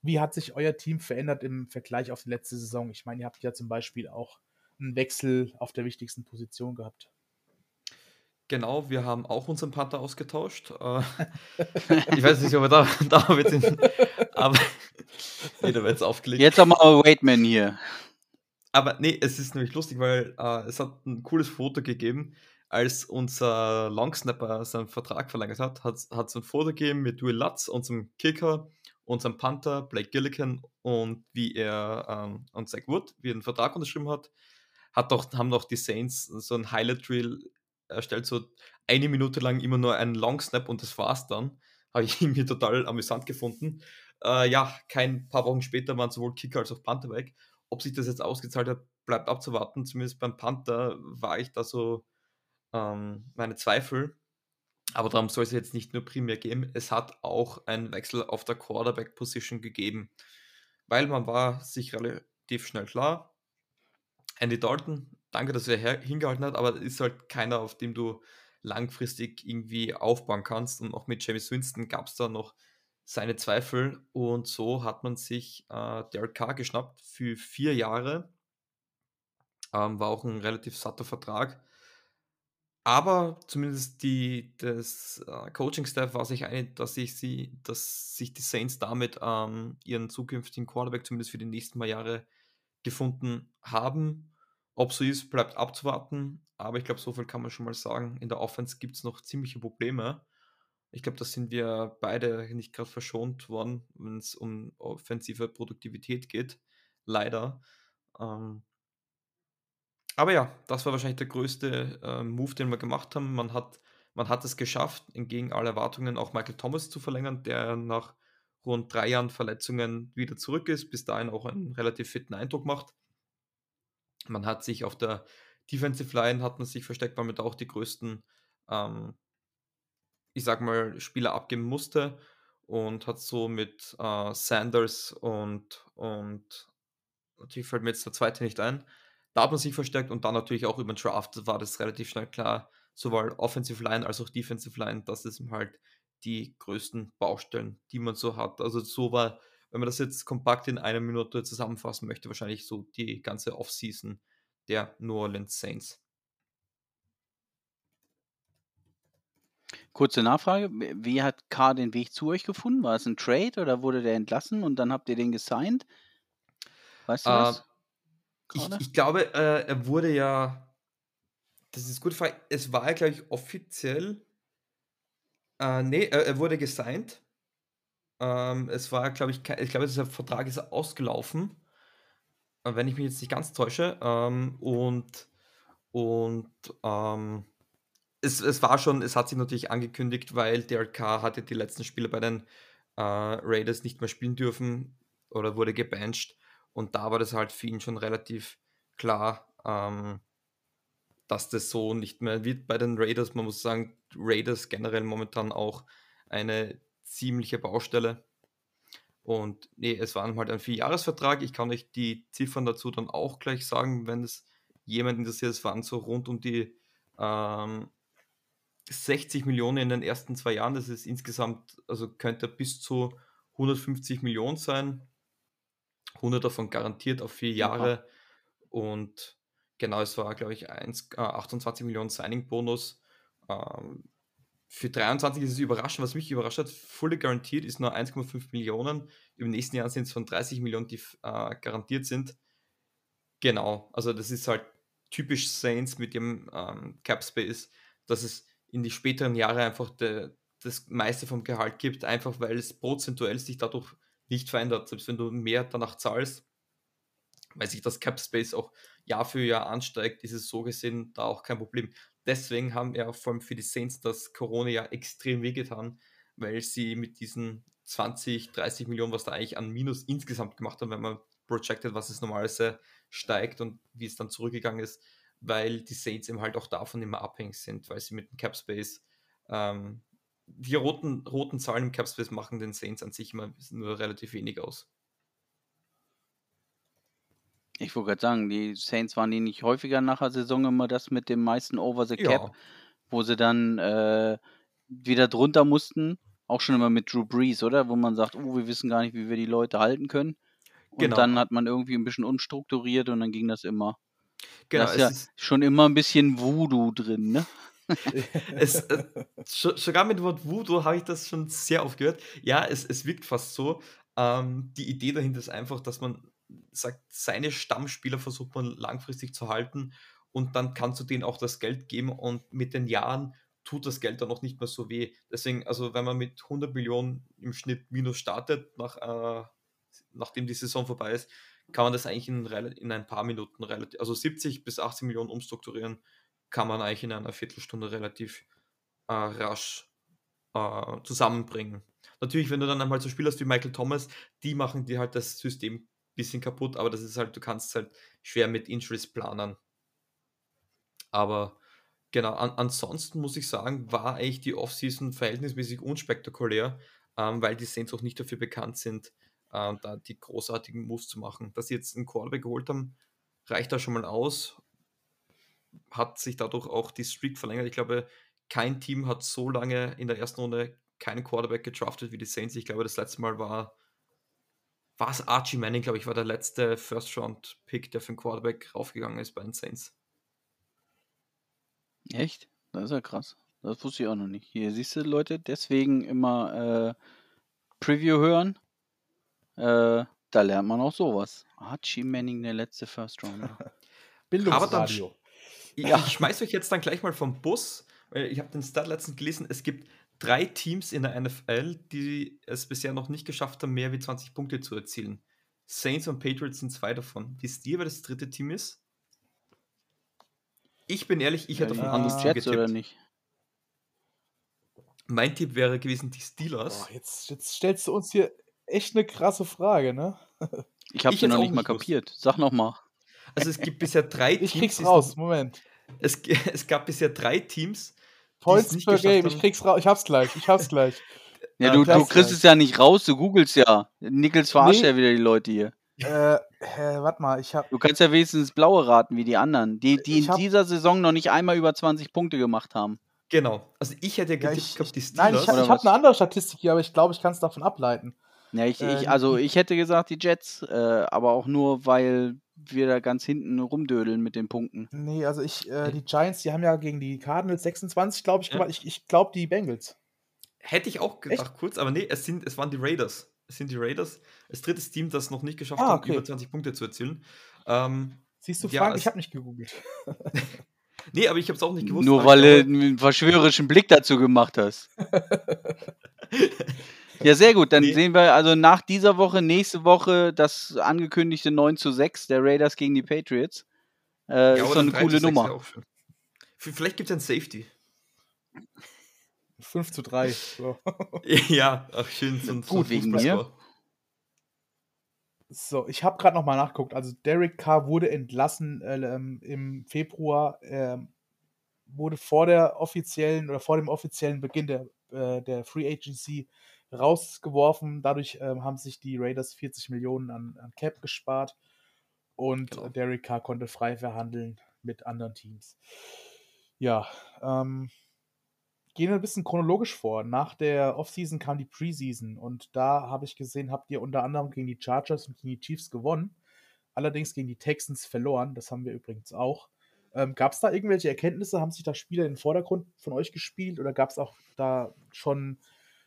A: Wie hat sich euer Team verändert im Vergleich auf die letzte Saison? Ich meine, ihr habt ja zum Beispiel auch einen Wechsel auf der wichtigsten Position gehabt.
C: Genau, wir haben auch unseren Panther ausgetauscht. Äh, ich weiß nicht, ob wir da, da sind, aber jeder wird jetzt aufgelegt.
B: Jetzt haben wir Waitman hier.
C: Aber nee, es ist nämlich lustig, weil äh, es hat ein cooles Foto gegeben, als unser Longsnapper seinen Vertrag verlängert hat, hat es ein Foto gegeben mit Will Lutz, unserem Kicker, unserem Panther, Blake Gilligan und wie er ähm, und Zach Wood, wie er den Vertrag unterschrieben hat, hat doch, haben doch die Saints so ein Highlight Drill erstellt, so eine Minute lang immer nur einen Long Snap und das war's dann. Habe ich irgendwie total amüsant gefunden. Äh, ja, kein paar Wochen später waren sowohl Kicker als auch Panther weg. Ob sich das jetzt ausgezahlt hat, bleibt abzuwarten. Zumindest beim Panther war ich da so ähm, meine Zweifel. Aber darum soll es jetzt nicht nur primär gehen. Es hat auch einen Wechsel auf der Quarterback-Position gegeben. Weil man war sich relativ schnell klar. Andy Dalton, danke, dass er hingehalten hat, aber ist halt keiner, auf dem du langfristig irgendwie aufbauen kannst. Und auch mit James Winston gab es da noch seine Zweifel und so hat man sich äh, Derek Carr geschnappt für vier Jahre. Ähm, war auch ein relativ satter Vertrag. Aber zumindest die, das äh, Coaching-Staff war sich einig, dass, ich sie, dass sich die Saints damit ähm, ihren zukünftigen Quarterback zumindest für die nächsten paar Jahre gefunden haben. Ob so ist, bleibt abzuwarten. Aber ich glaube, so viel kann man schon mal sagen. In der Offense gibt es noch ziemliche Probleme. Ich glaube, da sind wir beide nicht gerade verschont worden, wenn es um offensive Produktivität geht. Leider. Ähm, aber ja, das war wahrscheinlich der größte äh, Move, den wir gemacht haben. Man hat, man hat es geschafft, entgegen aller Erwartungen auch Michael Thomas zu verlängern, der nach rund drei Jahren Verletzungen wieder zurück ist, bis dahin auch einen relativ fitten Eindruck macht. Man hat sich auf der Defensive Line hat man sich versteckt, weil man da auch die größten ähm, ich sag mal, Spieler abgeben musste und hat so mit äh, Sanders und, und natürlich fällt mir jetzt der zweite nicht ein. Da hat man sich verstärkt und dann natürlich auch über den Draft war das relativ schnell klar, sowohl Offensive Line als auch Defensive Line, das ist halt die größten Baustellen, die man so hat. Also so war, wenn man das jetzt kompakt in einer Minute zusammenfassen möchte, wahrscheinlich so die ganze Offseason der New Orleans Saints.
B: Kurze Nachfrage, wie hat K den Weg zu euch gefunden? War es ein Trade oder wurde der entlassen und dann habt ihr den gesigned? Weißt du äh, das?
C: Ich, ich, glaube, äh, er wurde ja, das ist gut, es war ja, glaube ich, offiziell, äh, nee, er, er wurde gesigned. Ähm, es war, glaube ich, ich glaube, dieser Vertrag ist ausgelaufen, äh, wenn ich mich jetzt nicht ganz täusche. Ähm, und, und, ähm, es, es war schon, es hat sich natürlich angekündigt, weil Derek Carr hatte die letzten Spiele bei den äh, Raiders nicht mehr spielen dürfen oder wurde gebancht. Und da war das halt für ihn schon relativ klar, ähm, dass das so nicht mehr wird bei den Raiders. Man muss sagen, Raiders generell momentan auch eine ziemliche Baustelle. Und nee, es war halt ein Vierjahresvertrag. Ich kann euch die Ziffern dazu dann auch gleich sagen, wenn es jemand interessiert. Es waren so rund um die ähm, 60 Millionen in den ersten zwei Jahren. Das ist insgesamt, also könnte bis zu 150 Millionen sein. 100 davon garantiert auf vier Jahre. Und genau, es war, glaube ich, 1, äh, 28 Millionen Signing-Bonus. Ähm, für 23 ist es überraschend. Was mich überrascht hat, fully garantiert ist nur 1,5 Millionen. Im nächsten Jahr sind es von 30 Millionen, die äh, garantiert sind. Genau, also das ist halt typisch Saints mit dem ähm, Cap Space, dass es in die späteren Jahre einfach de, das meiste vom Gehalt gibt, einfach weil es prozentuell sich dadurch nicht verändert. Selbst wenn du mehr danach zahlst, weil sich das Cap Space auch Jahr für Jahr ansteigt, ist es so gesehen da auch kein Problem. Deswegen haben ja vor allem für die Saints das Corona ja extrem wehgetan, weil sie mit diesen 20, 30 Millionen, was da eigentlich an Minus insgesamt gemacht haben, wenn man projected, was es normalerweise steigt und wie es dann zurückgegangen ist, weil die Saints eben halt auch davon immer abhängig sind, weil sie mit dem Cap Space ähm, die roten, roten Zahlen im Cap Space machen den Saints an sich immer nur relativ wenig aus.
B: Ich wollte gerade sagen, die Saints waren die nicht häufiger nach der Saison immer das mit dem meisten Over the Cap, ja. wo sie dann äh, wieder drunter mussten. Auch schon immer mit Drew Brees, oder? Wo man sagt, oh, wir wissen gar nicht, wie wir die Leute halten können. Und genau. dann hat man irgendwie ein bisschen unstrukturiert und dann ging das immer. Genau, da ist ja ist schon immer ein bisschen Voodoo drin, ne?
C: es, äh, sogar mit dem Wort Voodoo habe ich das schon sehr oft gehört. Ja, es, es wirkt fast so. Ähm, die Idee dahinter ist einfach, dass man sagt, seine Stammspieler versucht man langfristig zu halten und dann kannst du denen auch das Geld geben und mit den Jahren tut das Geld dann noch nicht mehr so weh. Deswegen, also wenn man mit 100 Millionen im Schnitt minus startet, nach, äh, nachdem die Saison vorbei ist, kann man das eigentlich in, in ein paar Minuten relativ, also 70 bis 80 Millionen umstrukturieren, kann man eigentlich in einer Viertelstunde relativ äh, rasch äh, zusammenbringen. Natürlich, wenn du dann einmal so Spieler hast wie Michael Thomas, die machen dir halt das System bisschen kaputt, aber das ist halt, du kannst halt schwer mit Injuries planen. Aber genau, an, ansonsten muss ich sagen, war eigentlich die Offseason verhältnismäßig unspektakulär, ähm, weil die Saints auch nicht dafür bekannt sind, äh, da die großartigen Moves zu machen. Dass sie jetzt einen Quarterback geholt haben, reicht da schon mal aus. Hat sich dadurch auch die Streak verlängert. Ich glaube, kein Team hat so lange in der ersten Runde keinen Quarterback gedraftet wie die Saints. Ich glaube, das letzte Mal war war Archie Manning, glaube ich, war der letzte First-Round-Pick, der für den Quarterback raufgegangen ist bei den Saints.
B: Echt? Das ist ja krass. Das wusste ich auch noch nicht. Hier siehst du, Leute, deswegen immer äh, Preview hören. Äh, da lernt man auch sowas. Archie Manning, der letzte First Rounder.
C: Bildungsradio. ich, ja. ich schmeiß euch jetzt dann gleich mal vom Bus, weil ich habe den Stat letztens gelesen, es gibt drei Teams in der NFL, die es bisher noch nicht geschafft haben, mehr wie 20 Punkte zu erzielen. Saints und Patriots sind zwei davon. Wisst ihr, wer das dritte Team ist? Ich bin ehrlich, ich hätte ja, von anders
B: Team getippt. oder nicht?
C: Mein Tipp wäre gewesen die Steelers.
A: Oh, jetzt, jetzt stellst du uns hier echt eine krasse Frage, ne?
B: Ich habe sie noch nicht mal kapiert. Sag noch mal.
C: Also es gibt bisher drei
A: Teams. Ich krieg's raus, Moment.
C: Es, es gab bisher drei Teams,
A: Points per Game, ich krieg's raus. Ich hab's gleich, ich hab's gleich.
B: Ja, du, du kriegst es ja nicht raus, du googelst ja. Nickels verarscht nee. ja wieder die Leute hier.
A: Äh, äh, warte mal, ich hab.
B: Du kannst ja wenigstens blaue raten wie die anderen, die, die in hab... dieser Saison noch nicht einmal über 20 Punkte gemacht haben.
C: Genau. Also ich hätte
A: getippt, ja, ich, ich, die Steelers. Nein, ich, ich habe eine andere Statistik hier, aber ich glaube, ich kann es davon ableiten.
B: Ja, ich, äh, ich, also ich hätte gesagt die Jets, äh, aber auch nur, weil wir da ganz hinten rumdödeln mit den Punkten.
A: Nee, also ich, äh, die Giants, die haben ja gegen die Cardinals 26, glaube ich, ja. gemacht. Ich, ich glaube die Bengals.
C: Hätte ich auch gedacht, Echt? kurz, aber nee, es, sind, es waren die Raiders. Es sind die Raiders. Das dritte Team, das noch nicht geschafft ah, okay. hat, über 20 Punkte zu erzielen. Ähm,
A: Siehst du, Frank, ja, ich habe nicht gegoogelt.
C: nee, aber ich habe es auch nicht gewusst.
B: Nur weil du einen verschwörerischen Blick dazu gemacht hast. Ja, sehr gut. Dann nee. sehen wir also nach dieser Woche, nächste Woche das angekündigte 9 zu 6 der Raiders gegen die Patriots. Äh, ja, ist so eine coole Nummer.
C: Vielleicht gibt es ein Safety.
A: 5 zu 3. So.
C: ja, ach, schön. So,
B: Gut, wegen mir.
A: So, ich habe gerade nochmal nachgeguckt. Also Derek Carr wurde entlassen äh, ähm, im Februar, äh, wurde vor der offiziellen oder vor dem offiziellen Beginn der, äh, der Free Agency rausgeworfen. Dadurch äh, haben sich die Raiders 40 Millionen an, an Cap gespart und genau. Derek Carr konnte frei verhandeln mit anderen Teams. Ja, ähm, gehen wir ein bisschen chronologisch vor. Nach der Offseason kam die Preseason und da habe ich gesehen, habt ihr unter anderem gegen die Chargers und gegen die Chiefs gewonnen. Allerdings gegen die Texans verloren. Das haben wir übrigens auch. Ähm, gab es da irgendwelche Erkenntnisse? Haben sich da Spieler in den Vordergrund von euch gespielt oder gab es auch da schon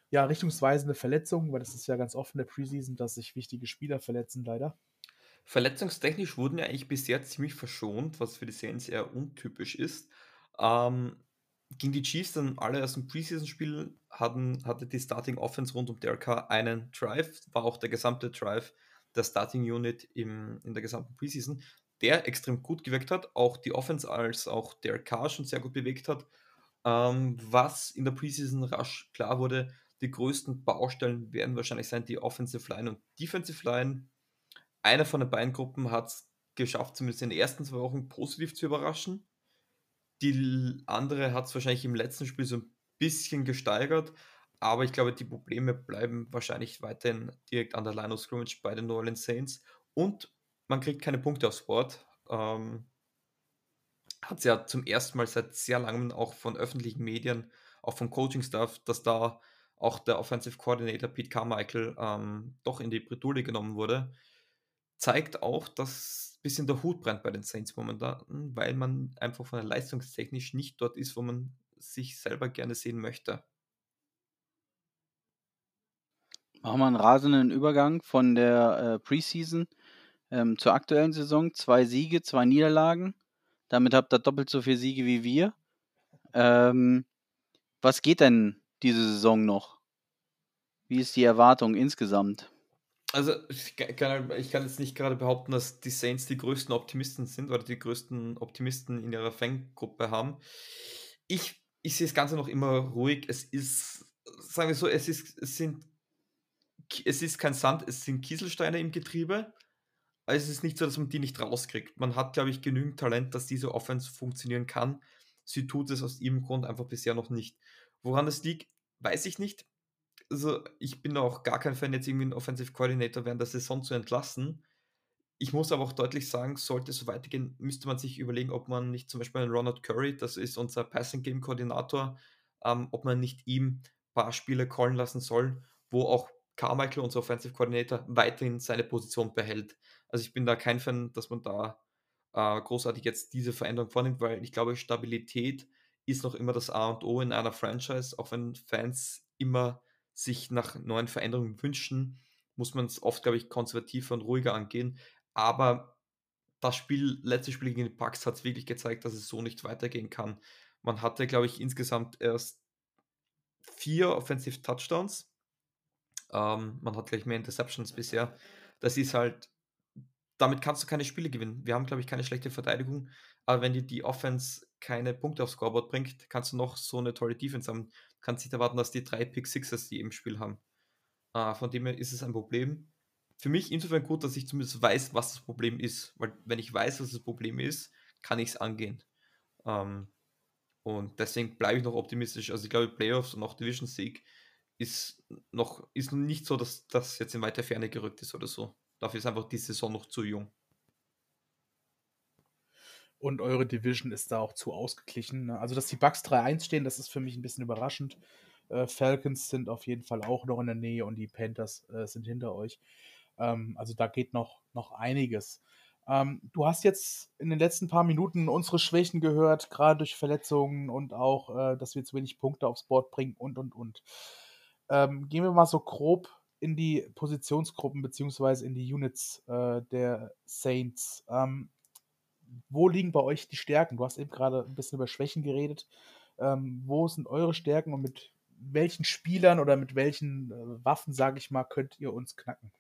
A: ja, richtungsweisende Verletzungen, weil das ist ja ganz oft in der Preseason, dass sich wichtige Spieler verletzen, leider.
C: Verletzungstechnisch wurden ja eigentlich bisher ziemlich verschont, was für die Saints eher untypisch ist. Ähm, gegen die Chiefs dann alle aus dem Preseason-Spiel hatten, hatte die Starting Offense rund um Derek einen Drive, war auch der gesamte Drive der Starting Unit im, in der gesamten Preseason, der extrem gut gewirkt hat, auch die Offense als auch Derek schon sehr gut bewegt hat. Ähm, was in der Preseason rasch klar wurde, Die größten Baustellen werden wahrscheinlich sein die Offensive Line und Defensive Line. Eine von den beiden Gruppen hat es geschafft, zumindest in den ersten zwei Wochen positiv zu überraschen. Die andere hat es wahrscheinlich im letzten Spiel so ein bisschen gesteigert, aber ich glaube, die Probleme bleiben wahrscheinlich weiterhin direkt an der Line of Scrimmage bei den New Orleans Saints und man kriegt keine Punkte aufs Board. Ähm, hat es ja zum ersten Mal seit sehr langem auch von öffentlichen Medien, auch vom Coaching-Staff, dass da auch der Offensive Coordinator Pete Carmichael ähm, doch in die Bredouille genommen wurde. Zeigt auch, dass ein bisschen der Hut brennt bei den Saints momentan, weil man einfach von der leistungstechnisch nicht dort ist, wo man sich selber gerne sehen möchte.
B: Machen wir einen rasenden Übergang von der äh, Preseason ähm, zur aktuellen Saison. Zwei Siege, zwei Niederlagen. Damit habt ihr doppelt so viele Siege wie wir. Ähm, was geht denn diese Saison noch? Wie ist die Erwartung insgesamt?
C: Also ich kann, ich kann jetzt nicht gerade behaupten, dass die Saints die größten Optimisten sind oder die größten Optimisten in ihrer Fangruppe haben. Ich, ich sehe das Ganze noch immer ruhig. Es ist, sagen wir so, es ist, es sind, es ist kein Sand, es sind Kieselsteine im Getriebe. Also es ist nicht so, dass man die nicht rauskriegt. Man hat, glaube ich, genügend Talent, dass diese Offense funktionieren kann. Sie tut es aus ihrem Grund einfach bisher noch nicht. Woran das liegt, weiß ich nicht. Also ich bin auch gar kein Fan, jetzt irgendwie einen Offensive Coordinator während der Saison zu entlassen. Ich muss aber auch deutlich sagen, sollte es so weitergehen, müsste man sich überlegen, ob man nicht zum Beispiel einen Ronald Curry, das ist unser Passing Game Koordinator, ähm, ob man nicht ihm ein paar Spiele callen lassen soll, wo auch Carmichael, unser Offensive Coordinator, weiterhin seine Position behält. Also ich bin da kein Fan, dass man da äh, großartig jetzt diese Veränderung vornimmt, weil ich glaube, Stabilität ist noch immer das A und O in einer Franchise, auch wenn Fans immer sich nach neuen Veränderungen wünschen, muss man es oft, glaube ich, konservativer und ruhiger angehen. Aber das Spiel, letzte Spiel gegen die Bucks hat es wirklich gezeigt, dass es so nicht weitergehen kann. Man hatte, glaube ich, insgesamt erst vier Offensive Touchdowns. Ähm, man hat gleich mehr Interceptions bisher. Das ist halt damit kannst du keine Spiele gewinnen. Wir haben, glaube ich, keine schlechte Verteidigung, aber wenn dir die Offense keine Punkte aufs Scoreboard bringt, kannst du noch so eine tolle Defense haben. Du kannst nicht erwarten, dass die drei Pick Sixers die im Spiel haben. Äh, von dem her ist es ein Problem. Für mich insofern gut, dass ich zumindest weiß, was das Problem ist. Weil wenn ich weiß, was das Problem ist, kann ich es angehen. Ähm, und deswegen bleibe ich noch optimistisch. Also ich glaube, Playoffs und auch Division Sieg ist noch ist nicht so, dass das jetzt in weiter Ferne gerückt ist oder so. Dafür ist einfach die Saison noch zu jung.
A: Und eure Division ist da auch zu ausgeglichen. Ne? Also, dass die Bucks 3-1 stehen, das ist für mich ein bisschen überraschend. Äh, Falcons sind auf jeden Fall auch noch in der Nähe und die Panthers äh, sind hinter euch. Ähm, also da geht noch, noch einiges. Ähm, du hast jetzt in den letzten paar Minuten unsere Schwächen gehört, gerade durch Verletzungen und auch, äh, dass wir zu wenig Punkte aufs Board bringen und, und, und. Ähm, gehen wir mal so grob in die Positionsgruppen beziehungsweise in die Units äh, der Saints. Ähm, wo liegen bei euch die Stärken? Du hast eben gerade ein bisschen über Schwächen geredet. Ähm, wo sind eure Stärken und mit welchen Spielern oder mit welchen äh, Waffen, sage ich mal, könnt ihr uns knacken?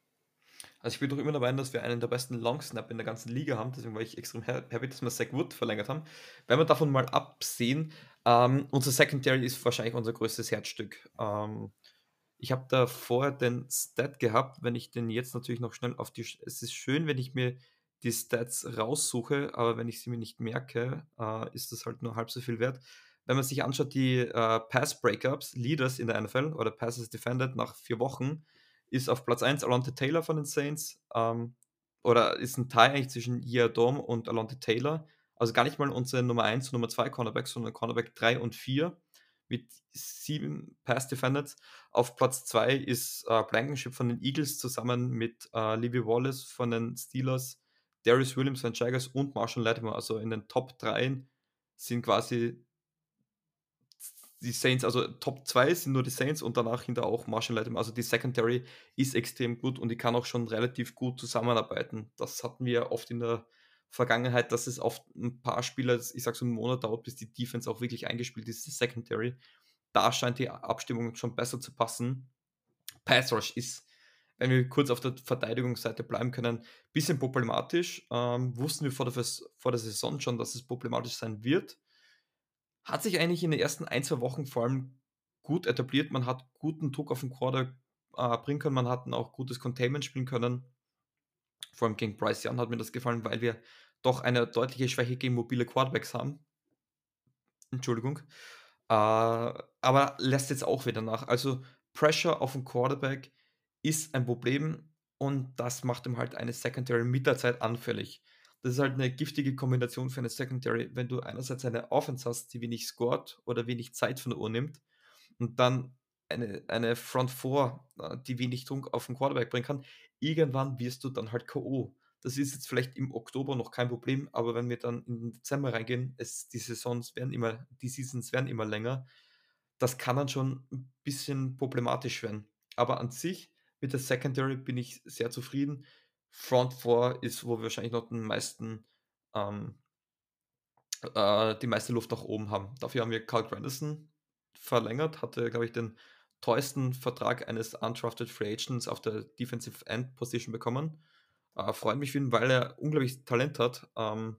C: Also ich bin doch immer dabei, dass wir einen der besten Long Snap in der ganzen Liga haben. Deswegen war ich extrem happy, dass wir Zach Wood verlängert haben. Wenn wir davon mal absehen, ähm, unser Secondary ist wahrscheinlich unser größtes Herzstück. Ähm, ich habe da vorher den Stat gehabt, wenn ich den jetzt natürlich noch schnell auf die. Es ist schön, wenn ich mir die Stats raussuche, aber wenn ich sie mir nicht merke, äh, ist das halt nur halb so viel wert. Wenn man sich anschaut, die äh, Pass Breakups, Leaders in der NFL oder Passes Defended nach vier Wochen, ist auf Platz 1 Alonte Taylor von den Saints. Ähm, oder ist ein Tie eigentlich zwischen Dom und Alonte Taylor. Also gar nicht mal unsere Nummer 1 und Nummer 2 Cornerbacks, sondern Cornerback 3 und 4 mit sieben Pass Defenders. Auf Platz zwei ist äh, Blankenship von den Eagles zusammen mit äh, Levi Wallace von den Steelers, Darius Williams von den Jaguars und Marshall Latimer. Also in den Top 3 sind quasi die Saints, also Top 2 sind nur die Saints und danach hinter auch Marshall Latimer. Also die Secondary ist extrem gut und die kann auch schon relativ gut zusammenarbeiten. Das hatten wir oft in der Vergangenheit, dass es oft ein paar Spieler, ich sag so einen Monat dauert, bis die Defense auch wirklich eingespielt ist, die Secondary. Da scheint die Abstimmung schon besser zu passen. Pass Rush ist, wenn wir kurz auf der Verteidigungsseite bleiben können, ein bisschen problematisch. Ähm, wussten wir vor der, vor der Saison schon, dass es problematisch sein wird. Hat sich eigentlich in den ersten ein, zwei Wochen vor allem gut etabliert, man hat guten Druck auf den Quarter äh, bringen können, man hat auch gutes Containment spielen können. Vor allem gegen Bryce Young hat mir das gefallen, weil wir doch eine deutliche Schwäche gegen mobile Quarterbacks haben. Entschuldigung. Äh, aber lässt jetzt auch wieder nach. Also Pressure auf den Quarterback ist ein Problem und das macht ihm halt eine Secondary mit der Zeit anfällig. Das ist halt eine giftige Kombination für eine Secondary, wenn du einerseits eine Offense hast, die wenig scored oder wenig Zeit von der Uhr nimmt und dann eine, eine Front 4, äh, die wenig Druck auf den Quarterback bringen kann, irgendwann wirst du dann halt K.O. Das ist jetzt vielleicht im Oktober noch kein Problem, aber wenn wir dann in den Dezember reingehen, es, die Saisons werden immer, die Seasons werden immer länger, das kann dann schon ein bisschen problematisch werden. Aber an sich mit der Secondary bin ich sehr zufrieden. Front 4 ist, wo wir wahrscheinlich noch den meisten, ähm, äh, die meiste Luft nach oben haben. Dafür haben wir Carl Grandison verlängert, hatte, glaube ich, den teuersten Vertrag eines undrafted Free Agents auf der Defensive End Position bekommen. Äh, freut mich für ihn, weil er unglaublich Talent hat ähm,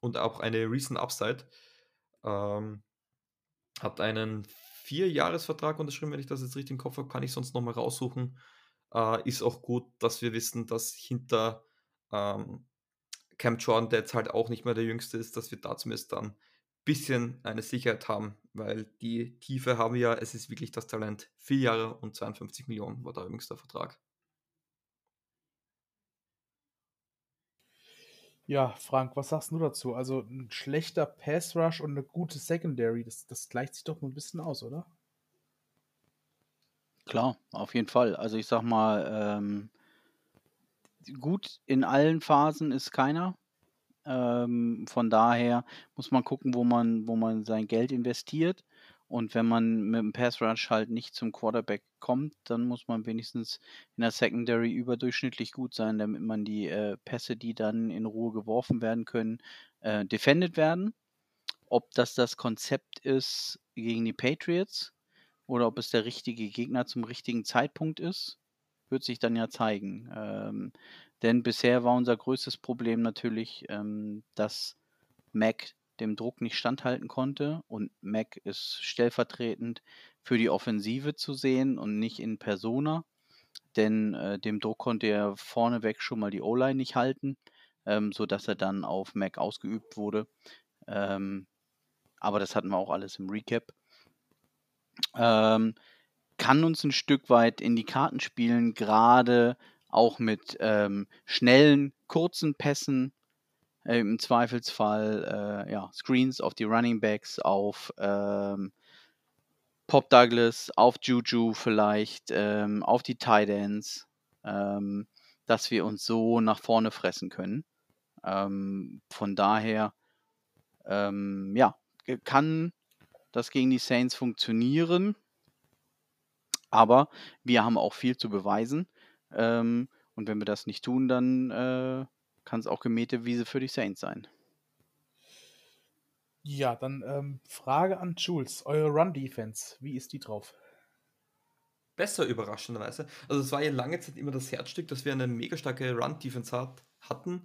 C: und auch eine recent Upside. Ähm, hat einen Vierjahresvertrag unterschrieben, wenn ich das jetzt richtig im Kopf habe, kann ich sonst nochmal raussuchen. Äh, ist auch gut, dass wir wissen, dass hinter ähm, Cam Jordan, der jetzt halt auch nicht mehr der Jüngste ist, dass wir da zumindest dann bisschen eine Sicherheit haben, weil die Tiefe haben wir ja, es ist wirklich das Talent. Vier Jahre und 52 Millionen war der jüngste Vertrag.
A: Ja, Frank, was sagst du dazu? Also ein schlechter Pass Rush und eine gute Secondary, das, das gleicht sich doch nur ein bisschen aus, oder?
B: Klar, auf jeden Fall. Also ich sag mal, ähm, gut in allen Phasen ist keiner. Ähm, von daher muss man gucken, wo man, wo man sein Geld investiert. Und wenn man mit dem Pass Rush halt nicht zum Quarterback kommt, dann muss man wenigstens in der Secondary überdurchschnittlich gut sein, damit man die äh, Pässe, die dann in Ruhe geworfen werden können, äh, defended werden. Ob das das Konzept ist gegen die Patriots oder ob es der richtige Gegner zum richtigen Zeitpunkt ist, wird sich dann ja zeigen. Ähm, denn bisher war unser größtes Problem natürlich, ähm, dass Mac dem Druck nicht standhalten konnte und Mac ist stellvertretend für die Offensive zu sehen und nicht in Persona, denn äh, dem Druck konnte er vorneweg schon mal die O-Line nicht halten, ähm, sodass er dann auf Mac ausgeübt wurde. Ähm, aber das hatten wir auch alles im Recap. Ähm, kann uns ein Stück weit in die Karten spielen, gerade auch mit ähm, schnellen, kurzen Pässen, äh, im Zweifelsfall äh, ja, Screens auf die Running Backs, auf ähm, Pop Douglas, auf Juju vielleicht, ähm, auf die Tight Ends, ähm, dass wir uns so nach vorne fressen können. Ähm, von daher, ähm, ja, kann das gegen die Saints funktionieren. Aber wir haben auch viel zu beweisen. Ähm, und wenn wir das nicht tun, dann äh, kann es auch gemähte Wiese für die Saints sein.
A: Ja, dann ähm, Frage an Jules. Eure Run-Defense, wie ist die drauf?
C: Besser überraschenderweise. Also es war ja lange Zeit immer das Herzstück, dass wir eine mega starke Run-Defense hat, hatten.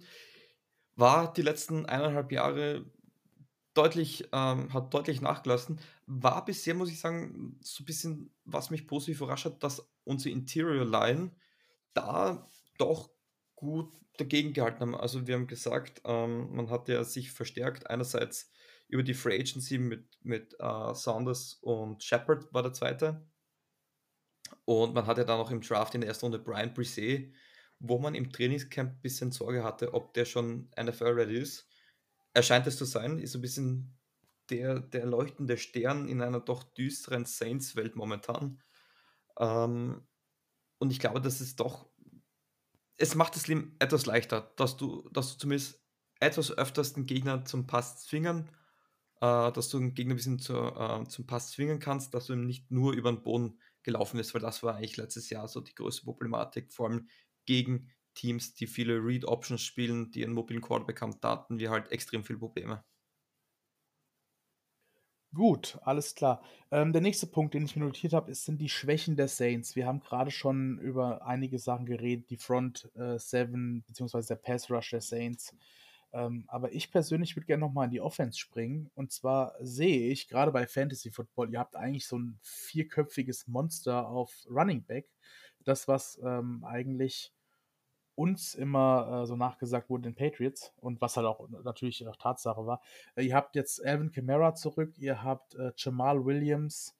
C: War die letzten eineinhalb Jahre deutlich, ähm, hat deutlich nachgelassen. War bisher, muss ich sagen, so ein bisschen, was mich positiv überrascht hat, dass unsere Interior Line da doch gut dagegen gehalten haben. Also wir haben gesagt, ähm, man hat ja sich verstärkt. Einerseits über die Free Agency mit, mit äh, Saunders und Shepard war der zweite. Und man hatte dann auch im Draft in der ersten Runde Brian Brisset, wo man im Trainingscamp ein bisschen Sorge hatte, ob der schon NFL-ready ist. Er scheint es zu sein, ist ein bisschen der, der leuchtende Stern in einer doch düsteren Saints-Welt momentan. Ähm, und ich glaube, das ist doch es macht das Leben etwas leichter, dass du, dass du zumindest etwas öfters den Gegner zum Pass zwingen, äh, dass du den Gegner ein bisschen zu, äh, zum Pass zwingen kannst, dass du ihm nicht nur über den Boden gelaufen bist, weil das war eigentlich letztes Jahr so die größte Problematik, vor allem gegen Teams, die viele Read-Options spielen, die einen mobilen Quarterback haben, da hatten wir halt extrem viele Probleme.
A: Gut, alles klar. Ähm, der nächste Punkt, den ich mir notiert habe, sind die Schwächen der Saints. Wir haben gerade schon über einige Sachen geredet, die Front äh, Seven beziehungsweise der Pass Rush der Saints. Ähm, aber ich persönlich würde gerne nochmal in die Offense springen. Und zwar sehe ich, gerade bei Fantasy Football, ihr habt eigentlich so ein vierköpfiges Monster auf Running Back. Das, was ähm, eigentlich uns immer äh, so nachgesagt wurde den Patriots und was halt auch natürlich auch Tatsache war. Ihr habt jetzt Alvin Kamara zurück, ihr habt äh, Jamal Williams,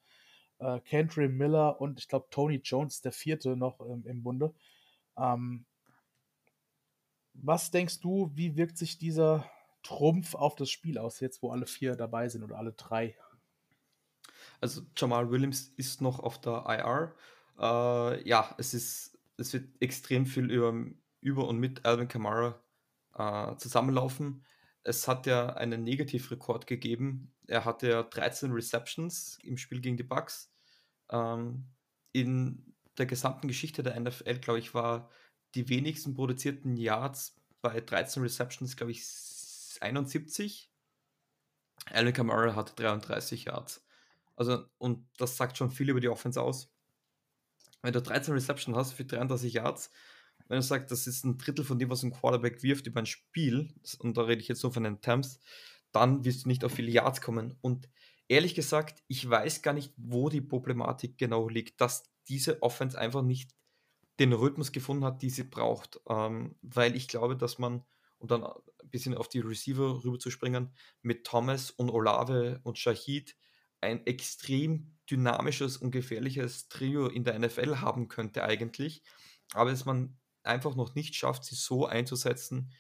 A: äh, Kendry Miller und ich glaube Tony Jones, der vierte noch ähm, im Bunde. Ähm, was denkst du, wie wirkt sich dieser Trumpf auf das Spiel aus, jetzt wo alle vier dabei sind oder alle drei?
C: Also Jamal Williams ist noch auf der IR. Äh, ja, es ist, es wird extrem viel über, über und mit Alvin Kamara äh, zusammenlaufen. Es hat ja einen Negativrekord gegeben. Er hatte ja 13 Receptions im Spiel gegen die Bucks. Ähm, in der gesamten Geschichte der NFL, glaube ich, war die wenigsten produzierten Yards bei 13 Receptions, glaube ich, 71. Alvin Kamara hatte 33 Yards. Also, und das sagt schon viel über die Offense aus. Wenn du 13 Receptions hast für 33 Yards, wenn du sagst, das ist ein Drittel von dem, was ein Quarterback wirft über ein Spiel, und da rede ich jetzt nur von den Attempts, dann wirst du nicht auf viele Yards kommen. Und ehrlich gesagt, ich weiß gar nicht, wo die Problematik genau liegt, dass diese Offense einfach nicht den Rhythmus gefunden hat, die sie braucht. Ähm, weil ich glaube, dass man, um dann ein bisschen auf die Receiver rüber zu springen, mit Thomas und Olave und Shahid ein extrem dynamisches und gefährliches Trio in der NFL haben könnte eigentlich. Aber dass man einfach noch nicht schafft, sie so einzusetzen,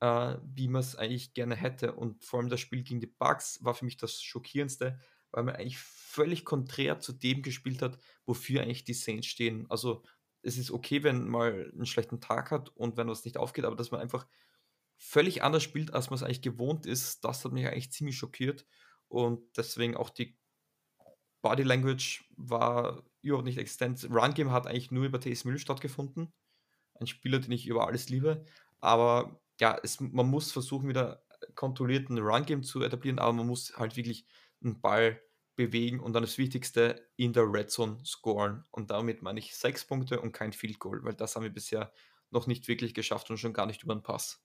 C: äh, wie man es eigentlich gerne hätte. Und vor allem das Spiel gegen die Bucks war für mich das Schockierendste, weil man eigentlich völlig konträr zu dem gespielt hat, wofür eigentlich die Saints stehen. Also es ist okay, wenn man mal einen schlechten Tag hat und wenn was nicht aufgeht, aber dass man einfach völlig anders spielt, als man es eigentlich gewohnt ist, das hat mich eigentlich ziemlich schockiert. Und deswegen auch die Body Language war überhaupt nicht existent. Run Game hat eigentlich nur über TS Mill stattgefunden. Ein Spieler, den ich über alles liebe. Aber ja, es, man muss versuchen, wieder kontrollierten Run Game zu etablieren, aber man muss halt wirklich einen Ball bewegen und dann das Wichtigste in der Red Zone scoren. Und damit meine ich sechs Punkte und kein Field Goal, weil das haben wir bisher noch nicht wirklich geschafft und schon gar nicht über den Pass.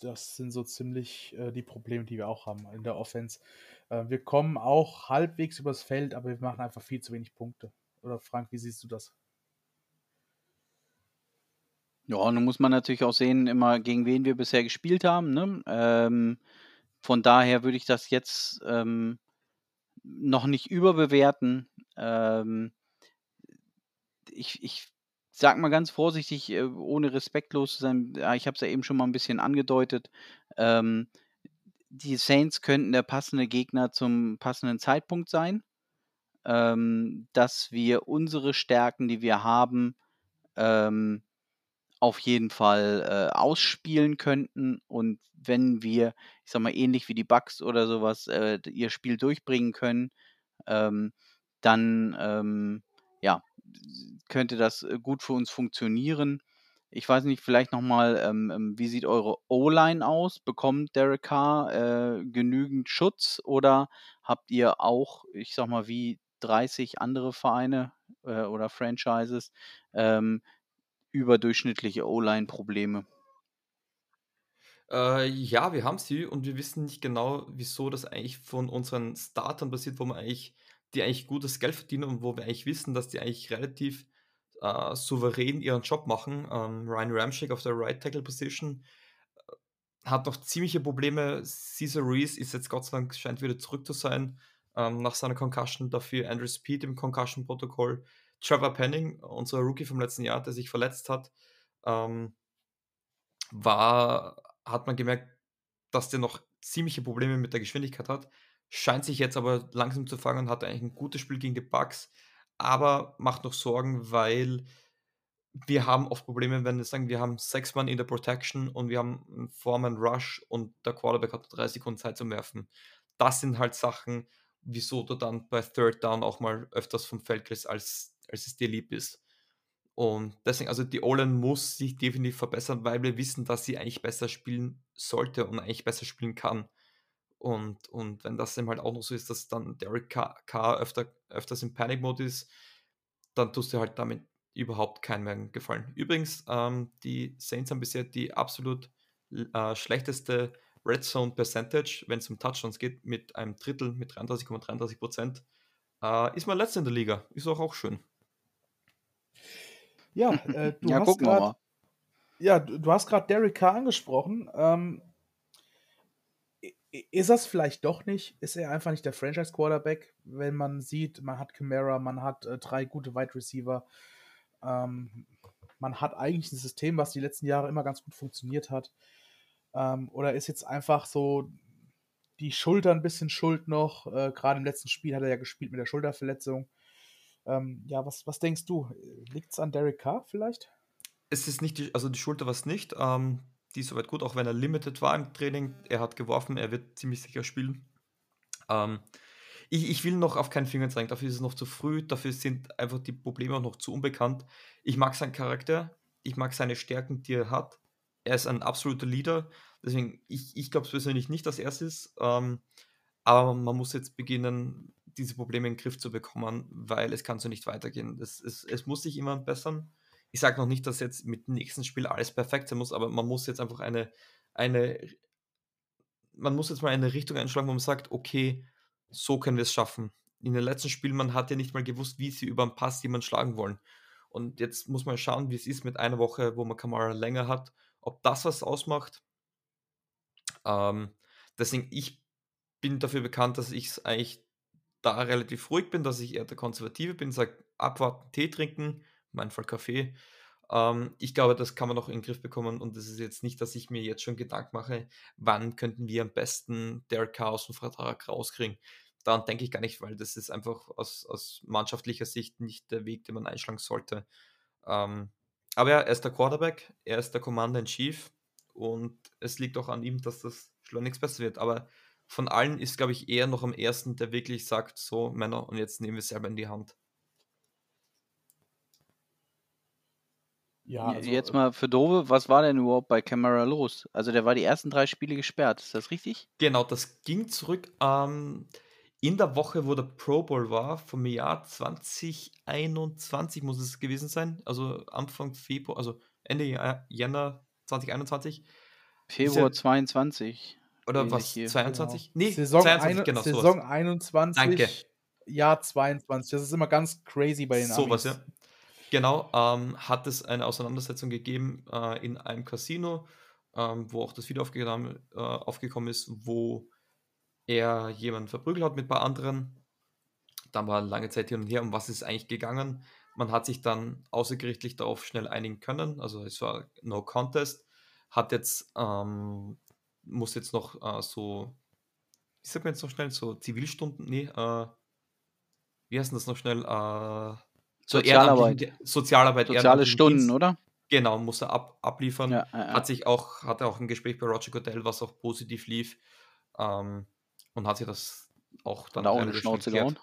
A: Das sind so ziemlich äh, die Probleme, die wir auch haben in der Offense. Äh, wir kommen auch halbwegs übers Feld, aber wir machen einfach viel zu wenig Punkte. Oder Frank, wie siehst du das?
B: Ja, nun muss man natürlich auch sehen, immer gegen wen wir bisher gespielt haben. Ne? Ähm, von daher würde ich das jetzt ähm, noch nicht überbewerten. Ähm, ich, ich sag mal ganz vorsichtig, äh, ohne respektlos zu sein, ich habe es ja eben schon mal ein bisschen angedeutet, ähm, die Saints könnten der passende Gegner zum passenden Zeitpunkt sein, ähm, dass wir unsere Stärken, die wir haben, ähm, auf jeden Fall äh, ausspielen könnten. Und wenn wir, ich sag mal, ähnlich wie die Bugs oder sowas, äh, ihr Spiel durchbringen können, ähm, dann ähm, ja, könnte das äh, gut für uns funktionieren. Ich weiß nicht, vielleicht nochmal, ähm, ähm, wie sieht eure O-Line aus? Bekommt Derek Carr äh, genügend Schutz oder habt ihr auch, ich sag mal, wie 30 andere Vereine äh, oder Franchises, ähm, überdurchschnittliche O-Line-Probleme?
C: Äh, ja, wir haben sie und wir wissen nicht genau, wieso das eigentlich von unseren Startern passiert, wo man eigentlich, die eigentlich gutes Geld verdienen und wo wir eigentlich wissen, dass die eigentlich relativ äh, souverän ihren Job machen. Ähm, Ryan Ramchick auf der Right Tackle Position äh, hat noch ziemliche Probleme. Caesar Reese ist jetzt Gott sei Dank scheint wieder zurück zu sein ähm, nach seiner Concussion. Dafür Andrew Speed im Concussion-Protokoll. Trevor Penning, unser Rookie vom letzten Jahr, der sich verletzt hat, ähm, war, hat man gemerkt, dass der noch ziemliche Probleme mit der Geschwindigkeit hat. Scheint sich jetzt aber langsam zu fangen und hat eigentlich ein gutes Spiel gegen die Bucks, aber macht noch Sorgen, weil wir haben oft Probleme, wenn wir sagen, wir haben sechs Mann in der Protection und wir haben einen Foreman Rush und der Quarterback hat drei Sekunden Zeit zum Werfen. Das sind halt Sachen, wieso du dann bei Third Down auch mal öfters vom Feld kriegst, als als es dir lieb ist. Und deswegen, also die O-Line muss sich definitiv verbessern, weil wir wissen, dass sie eigentlich besser spielen sollte und eigentlich besser spielen kann. Und, und wenn das eben halt auch noch so ist, dass dann Derek Carr öfter, öfters im Panic-Mode ist, dann tust du halt damit überhaupt keinen mehr gefallen. Übrigens, ähm, die Saints haben bisher die absolut äh, schlechteste Red Zone Percentage, wenn es um Touchdowns geht, mit einem Drittel, mit 33,33 Prozent. Äh, ist man letzter in der Liga. Ist auch, auch schön.
A: Ja, äh, du
B: Ja,
A: hast grad,
B: mal.
A: ja, du, du hast gerade Derek Carr angesprochen. Ähm, ist das vielleicht doch nicht? Ist er einfach nicht der Franchise Quarterback, wenn man sieht, man hat Camara, man hat äh, drei gute Wide Receiver, ähm, man hat eigentlich ein System, was die letzten Jahre immer ganz gut funktioniert hat. Ähm, oder ist jetzt einfach so die Schulter ein bisschen schuld noch? Äh, Gerade im letzten Spiel hat er ja gespielt mit der Schulterverletzung. Ähm, ja, was, was denkst du? Liegt es an Derek Carr vielleicht?
C: Es ist nicht die, also die Schulter war es nicht. Ähm, die ist soweit gut, auch wenn er limited war im Training. Er hat geworfen, er wird ziemlich sicher spielen. Ähm, ich, ich will noch auf keinen Finger zeigen, dafür ist es noch zu früh, dafür sind einfach die Probleme auch noch zu unbekannt. Ich mag seinen Charakter, ich mag seine Stärken, die er hat. Er ist ein absoluter Leader, deswegen, ich, ich glaube es persönlich nicht, dass er es ist. Ähm, aber man muss jetzt beginnen, diese Probleme in den Griff zu bekommen, weil es kann so nicht weitergehen. Es, es, es muss sich immer bessern. Ich sage noch nicht, dass jetzt mit dem nächsten Spiel alles perfekt sein muss, aber man muss jetzt einfach eine, eine man muss jetzt mal eine Richtung einschlagen, wo man sagt, okay, so können wir es schaffen. In den letzten Spielen, man hat ja nicht mal gewusst, wie sie über den Pass jemanden schlagen wollen. Und jetzt muss man schauen, wie es ist mit einer Woche, wo man Kamara länger hat, ob das was ausmacht. Ähm, deswegen, ich bin dafür bekannt, dass ich es eigentlich da relativ ruhig bin, dass ich eher der Konservative bin, sage, abwarten, Tee trinken, in meinem Fall Kaffee. Ähm, ich glaube, das kann man noch in den Griff bekommen und es ist jetzt nicht, dass ich mir jetzt schon Gedanken mache, wann könnten wir am besten Derek Carr aus dem Vertrag rauskriegen. Daran denke ich gar nicht, weil das ist einfach aus, aus mannschaftlicher Sicht nicht der Weg, den man einschlagen sollte. Ähm, aber ja, er ist der Quarterback, er ist der Commander in Chief und es liegt auch an ihm, dass das schleunigst besser wird. Aber von allen ist, glaube ich, eher noch am ersten, der wirklich sagt, so Männer, und jetzt nehmen wir es selber in die Hand.
A: Ja, also,
B: Jetzt
A: äh,
B: mal für Dove, was war denn überhaupt bei Camara los? Also der war die ersten drei Spiele gesperrt, ist das richtig?
C: Genau, das ging zurück ähm, in der Woche, wo der Pro Bowl war, vom Jahr 2021 muss es gewesen sein, also Anfang Februar, also Ende Jänner 2021
B: Februar
C: ja-
B: 22.
C: oder was,
B: hier.
C: 22?
A: genau.
C: Nee,
A: Saison,
C: 22,
A: eine,
C: genau,
A: Saison
C: sowas.
A: 21,
C: Danke.
A: Jahr 22. Das ist immer ganz crazy bei den
C: Sowas,
A: Amis.
C: ja. Genau, ähm, hat es eine Auseinandersetzung gegeben äh, in einem Casino, ähm, wo auch das Video aufgenommen, äh, aufgekommen ist, wo er jemanden verprügelt hat mit ein paar anderen. Dann war lange Zeit hin und her, um was ist eigentlich gegangen. Man hat sich dann außergerichtlich darauf schnell einigen können. Also es war No Contest. Hat jetzt, ähm, muss jetzt noch äh, so, wie sagt man jetzt noch schnell, so Zivilstunden, nee, äh, wie heißt denn das noch schnell? Äh, so
B: Sozialarbeit.
C: Sozialarbeit.
B: Soziale Stunden,
C: Dienst.
B: oder?
C: Genau, muss er ab, abliefern.
B: Ja, ja, ja.
C: Hat sich auch, hatte auch ein Gespräch bei Roger Goodell, was auch positiv lief. Ähm, und hat sich das auch dann
B: auch eine Schnauze gehauen.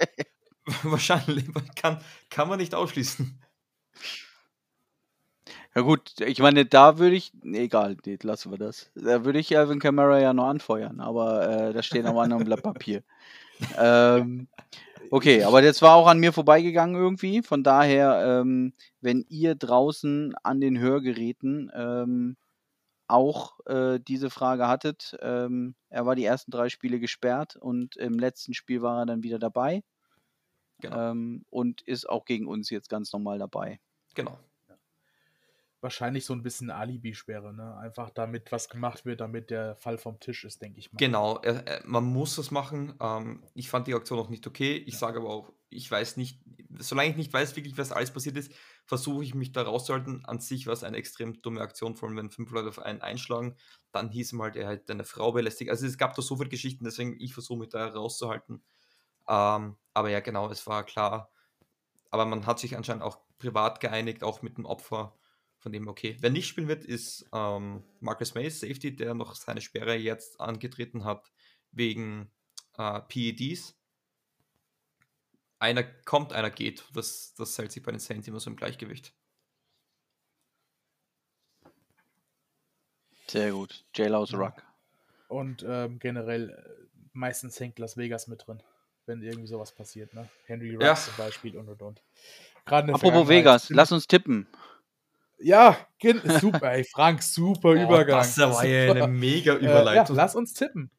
C: Wahrscheinlich, kann, kann man nicht ausschließen.
B: Ja gut, ich meine, da würde ich, nee, egal, nee, lassen wir das. Da würde ich Alvin Kamara ja noch anfeuern, aber äh, das steht einem anderen Blatt Papier. ähm, okay, aber das war auch an mir vorbeigegangen irgendwie. Von daher, ähm, wenn ihr draußen an den Hörgeräten ähm, auch äh, diese Frage hattet, ähm, er war die ersten drei Spiele gesperrt und im letzten Spiel war er dann wieder dabei
C: Genau.
B: ähm, und ist auch gegen uns jetzt ganz normal dabei.
C: genau.
A: Wahrscheinlich so ein bisschen Alibi-Sperre, ne? Einfach damit was gemacht wird, damit der Fall vom Tisch ist, denke ich mal.
C: Genau, er, er, man muss das machen. Ähm, ich fand die Aktion auch nicht okay. Ich sage aber auch, ich weiß nicht, solange ich nicht weiß, wirklich, was alles passiert ist, versuche ich mich da rauszuhalten. An sich war es eine extrem dumme Aktion, vor allem wenn fünf Leute auf einen einschlagen. Dann hieß ihm halt, er hat eine Frau belästigt. Also es gab da so viele Geschichten, deswegen ich versuche mich da rauszuhalten. Ähm, aber ja, genau, es war klar. Aber man hat sich anscheinend auch privat geeinigt, auch mit dem Opfer. Von dem, okay, wer nicht spielen wird, ist ähm, Marcus Mays, Safety, der noch seine Sperre jetzt angetreten hat wegen äh, PEDs. Einer kommt, einer geht. Das, das hält sich bei den Saints immer so im Gleichgewicht.
B: Sehr gut. Jailhouse
A: Ja.
B: Rock.
A: Und ähm, generell, äh, meistens hängt Las Vegas mit drin, wenn irgendwie sowas passiert, ne? Henry Rux
C: Ja.
A: zum Beispiel und und und.
B: Apropos Vegas, lass uns tippen.
A: Ja, super, ey, Frank, super oh, Übergang.
C: Das war ja eine mega
A: Überleitung. Äh, ja, lass uns tippen.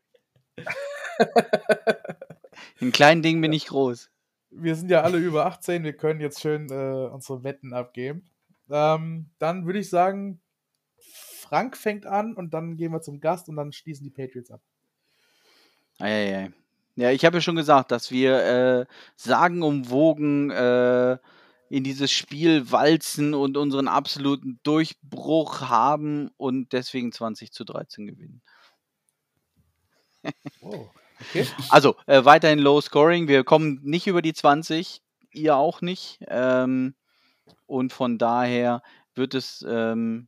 B: In kleinen Dingen bin ich groß.
A: Wir sind ja alle über 18, wir können jetzt schön äh, unsere Wetten abgeben. Ähm, dann würde ich sagen, Frank fängt an und dann gehen wir zum Gast und dann schließen die Patriots ab.
B: Eieiei. Ja, ich habe ja schon gesagt, dass wir äh, sagenumwogen äh, in dieses Spiel walzen und unseren absoluten Durchbruch haben und deswegen 20 zu 13 gewinnen.
A: oh, okay.
B: Also äh, weiterhin Low Scoring. Wir kommen nicht über die 20, ihr auch nicht. Ähm, und von daher wird es ähm,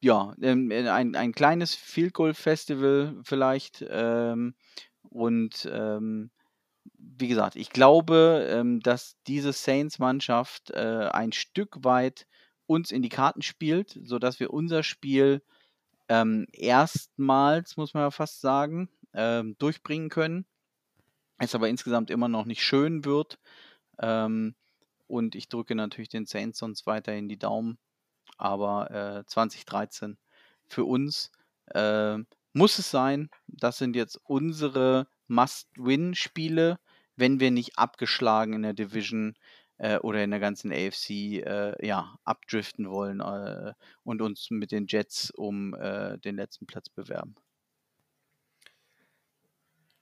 B: ja ähm, ein, ein kleines Field Goal Festival vielleicht. Ähm, und ähm, wie gesagt, ich glaube, ähm, dass diese Saints-Mannschaft äh, ein Stück weit uns in die Karten spielt, sodass wir unser Spiel ähm, erstmals, muss man ja fast sagen, ähm, durchbringen können. Es aber insgesamt immer noch nicht schön wird. Ähm, und ich drücke natürlich den Saints sonst weiterhin die Daumen. Aber äh, 2013 für uns äh, muss es sein. Das sind jetzt unsere Must-Win-Spiele, wenn wir nicht abgeschlagen in der Division äh, oder in der ganzen AFC äh, ja, abdriften wollen äh, und uns mit den Jets um äh, den letzten Platz bewerben.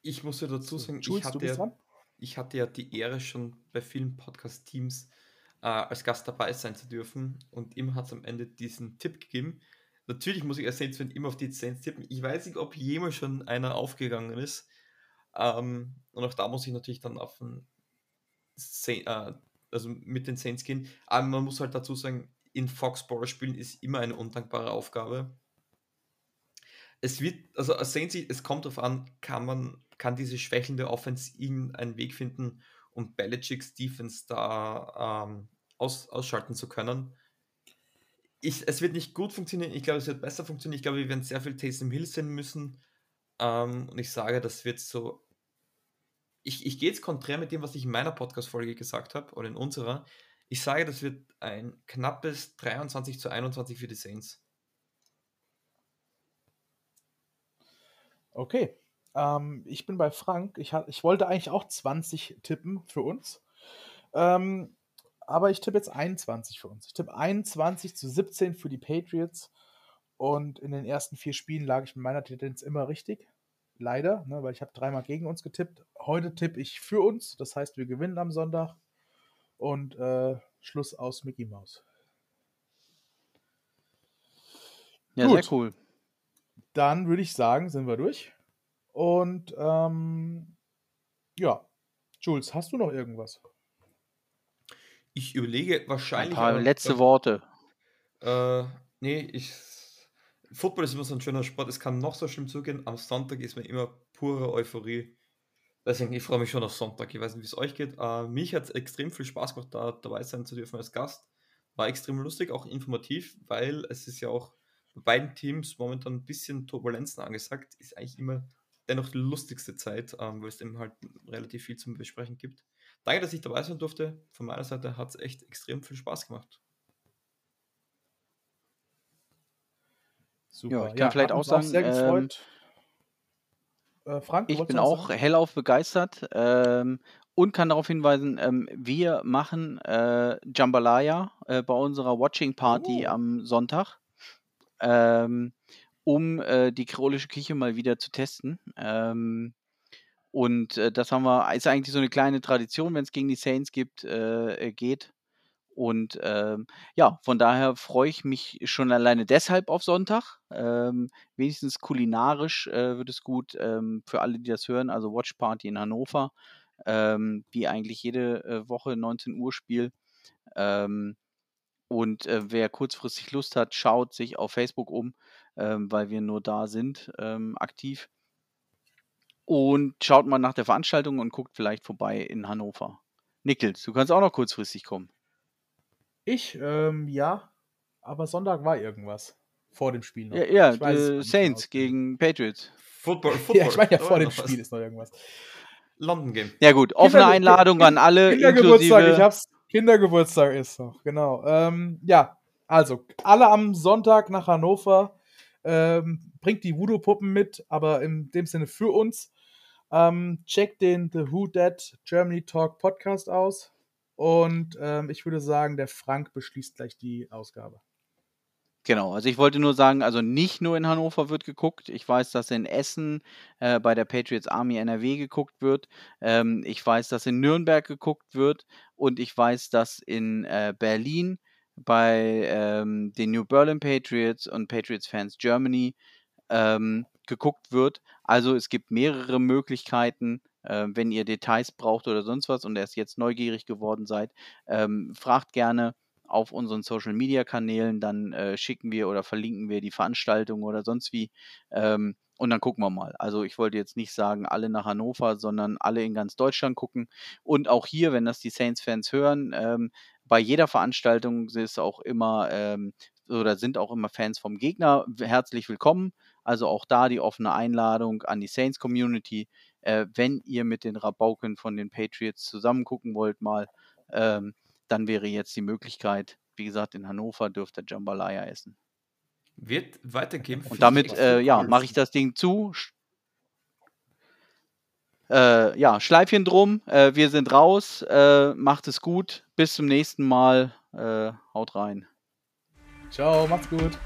C: Ich muss ja dazu sagen, Jules, ich, hatte ja, ich hatte ja die Ehre, schon bei vielen Podcast-Teams äh, als Gast dabei sein zu dürfen und immer hat es am Ende diesen Tipp gegeben. Natürlich muss ich als Saints-Fan immer auf die Saints tippen. Ich weiß nicht, ob jemals schon einer aufgegangen ist. Ähm, und auch da muss ich natürlich dann auf den Saint, äh, also mit den Saints gehen. Aber man muss halt dazu sagen, in Foxborough spielen ist immer eine undankbare Aufgabe. Es wird, also Saints, es kommt darauf an, kann man, kann diese schwächelnde Offense irgendeinen Weg finden, um Belichicks Defense da ähm, aus, ausschalten zu können. Ich, es wird nicht gut funktionieren, ich glaube, es wird besser funktionieren. Ich glaube, wir werden sehr viel Taysom Hill sehen müssen. Ähm, und ich sage, das wird so ich, ich gehe jetzt konträr mit dem, was ich in meiner Podcast-Folge gesagt habe, oder in unserer. Ich sage, das wird ein knappes 23 zu 21 für die Saints.
A: Okay. Ähm, ich bin bei Frank. Ich, ich wollte eigentlich auch 20 tippen für uns. Ähm, aber ich tippe jetzt 21 für uns. Ich tippe 21 zu 17 für die Patriots. Und in den ersten vier Spielen lag ich mit meiner Tendenz immer richtig. Leider, ne, weil ich habe dreimal gegen uns getippt. Heute tippe ich für uns. Das heißt, wir gewinnen am Sonntag. Und äh, Schluss aus Mickey Mouse.
B: Ja, Gut. sehr cool.
A: Dann würde ich sagen, sind wir durch. Und ähm, ja, Jules, hast du noch irgendwas?
C: Ich überlege wahrscheinlich.
B: Ein paar letzte Worte.
C: Äh, nee, ich Football ist immer so ein schöner Sport. Es kann noch so schlimm zugehen. Am Sonntag ist mir immer pure Euphorie. Deswegen, ich freue mich schon auf Sonntag. Ich weiß nicht, wie es euch geht. Uh, mich hat es extrem viel Spaß gemacht, da dabei sein zu dürfen als Gast. War extrem lustig, auch informativ, weil es ist ja auch bei beiden Teams momentan ein bisschen Turbulenzen angesagt. Ist eigentlich immer dennoch die lustigste Zeit, ähm, weil es eben halt relativ viel zum Besprechen gibt. Danke, dass ich dabei sein durfte. Von meiner Seite hat es echt extrem viel Spaß gemacht.
B: Super. Ja, ich kann ja, vielleicht auch sagen, sehr gefreut. Ähm, äh, Frank, ich bin auch sagen? hellauf begeistert ähm, und kann darauf hinweisen, ähm, wir machen äh, Jambalaya äh, bei unserer Watching Party oh. am Sonntag, ähm, um äh, die kreolische Küche mal wieder zu testen. Ähm, und äh, das haben wir, ist eigentlich so eine kleine Tradition, wenn es gegen die Saints gibt, äh, geht. Und ähm, ja, von daher freue ich mich schon alleine deshalb auf Sonntag. Ähm, wenigstens kulinarisch äh, wird es gut ähm, für alle, die das hören. Also Watch Party in Hannover, ähm, wie eigentlich jede äh, Woche 19 Uhr Spiel. Ähm, und äh, wer kurzfristig Lust hat, schaut sich auf Facebook um, ähm, weil wir nur da sind, aktiv. Und schaut mal nach der Veranstaltung und guckt vielleicht vorbei in Hannover. Nickels, du kannst auch noch kurzfristig kommen.
A: Ich, ähm, ja, aber Sonntag war irgendwas. Vor dem Spiel
B: noch. Ja, ja äh, Saints gegen Patriots.
A: Football, Football. Ja, ich meine ja, vor dem Spiel ist noch irgendwas.
C: London Game.
B: Ja gut, offene Kinder, Einladung an alle.
A: Kindergeburtstag, ich hab's, Kindergeburtstag ist noch, genau. Ähm, ja, also alle am Sonntag nach Hannover. Ähm, bringt die Voodoo-Puppen mit, aber in dem Sinne für uns. Ähm, checkt den The Who Dead Germany Talk Podcast aus. Und ähm, ich würde sagen, der Frank beschließt gleich die Ausgabe.
B: Genau, also ich wollte nur sagen, also nicht nur in Hannover wird geguckt. Ich weiß, dass in Essen äh, bei der Patriots Army NRW geguckt wird. Ähm, ich weiß, dass in Nürnberg geguckt wird. Und ich weiß, dass in äh, Berlin bei ähm, den New Berlin Patriots und Patriots Fans Germany ähm, geguckt wird. Also es gibt mehrere Möglichkeiten, äh, wenn ihr Details braucht oder sonst was und erst jetzt neugierig geworden seid, ähm, fragt gerne auf unseren Social Media Kanälen, dann äh, schicken wir oder verlinken wir die Veranstaltung oder sonst wie. Ähm, und dann gucken wir mal. Also ich wollte jetzt nicht sagen, alle nach Hannover, sondern alle in ganz Deutschland gucken. Und auch hier, wenn das die Saints-Fans hören, ähm, bei jeder Veranstaltung ist auch immer ähm, oder sind auch immer Fans vom Gegner herzlich willkommen. Also auch da die offene Einladung an die Saints Community. Äh, wenn ihr mit den Rabauken von den Patriots zusammen gucken wollt, mal, ähm, dann wäre jetzt die Möglichkeit, wie gesagt, in Hannover dürft ihr Jambalaya essen.
C: Wird weitergehen.
B: Und damit, äh, ja, mache ich das Ding zu. Äh, ja, Schleifchen drum. Äh, wir sind raus. Äh, macht es gut. Bis zum nächsten Mal. Äh, haut rein.
A: Ciao, macht's gut.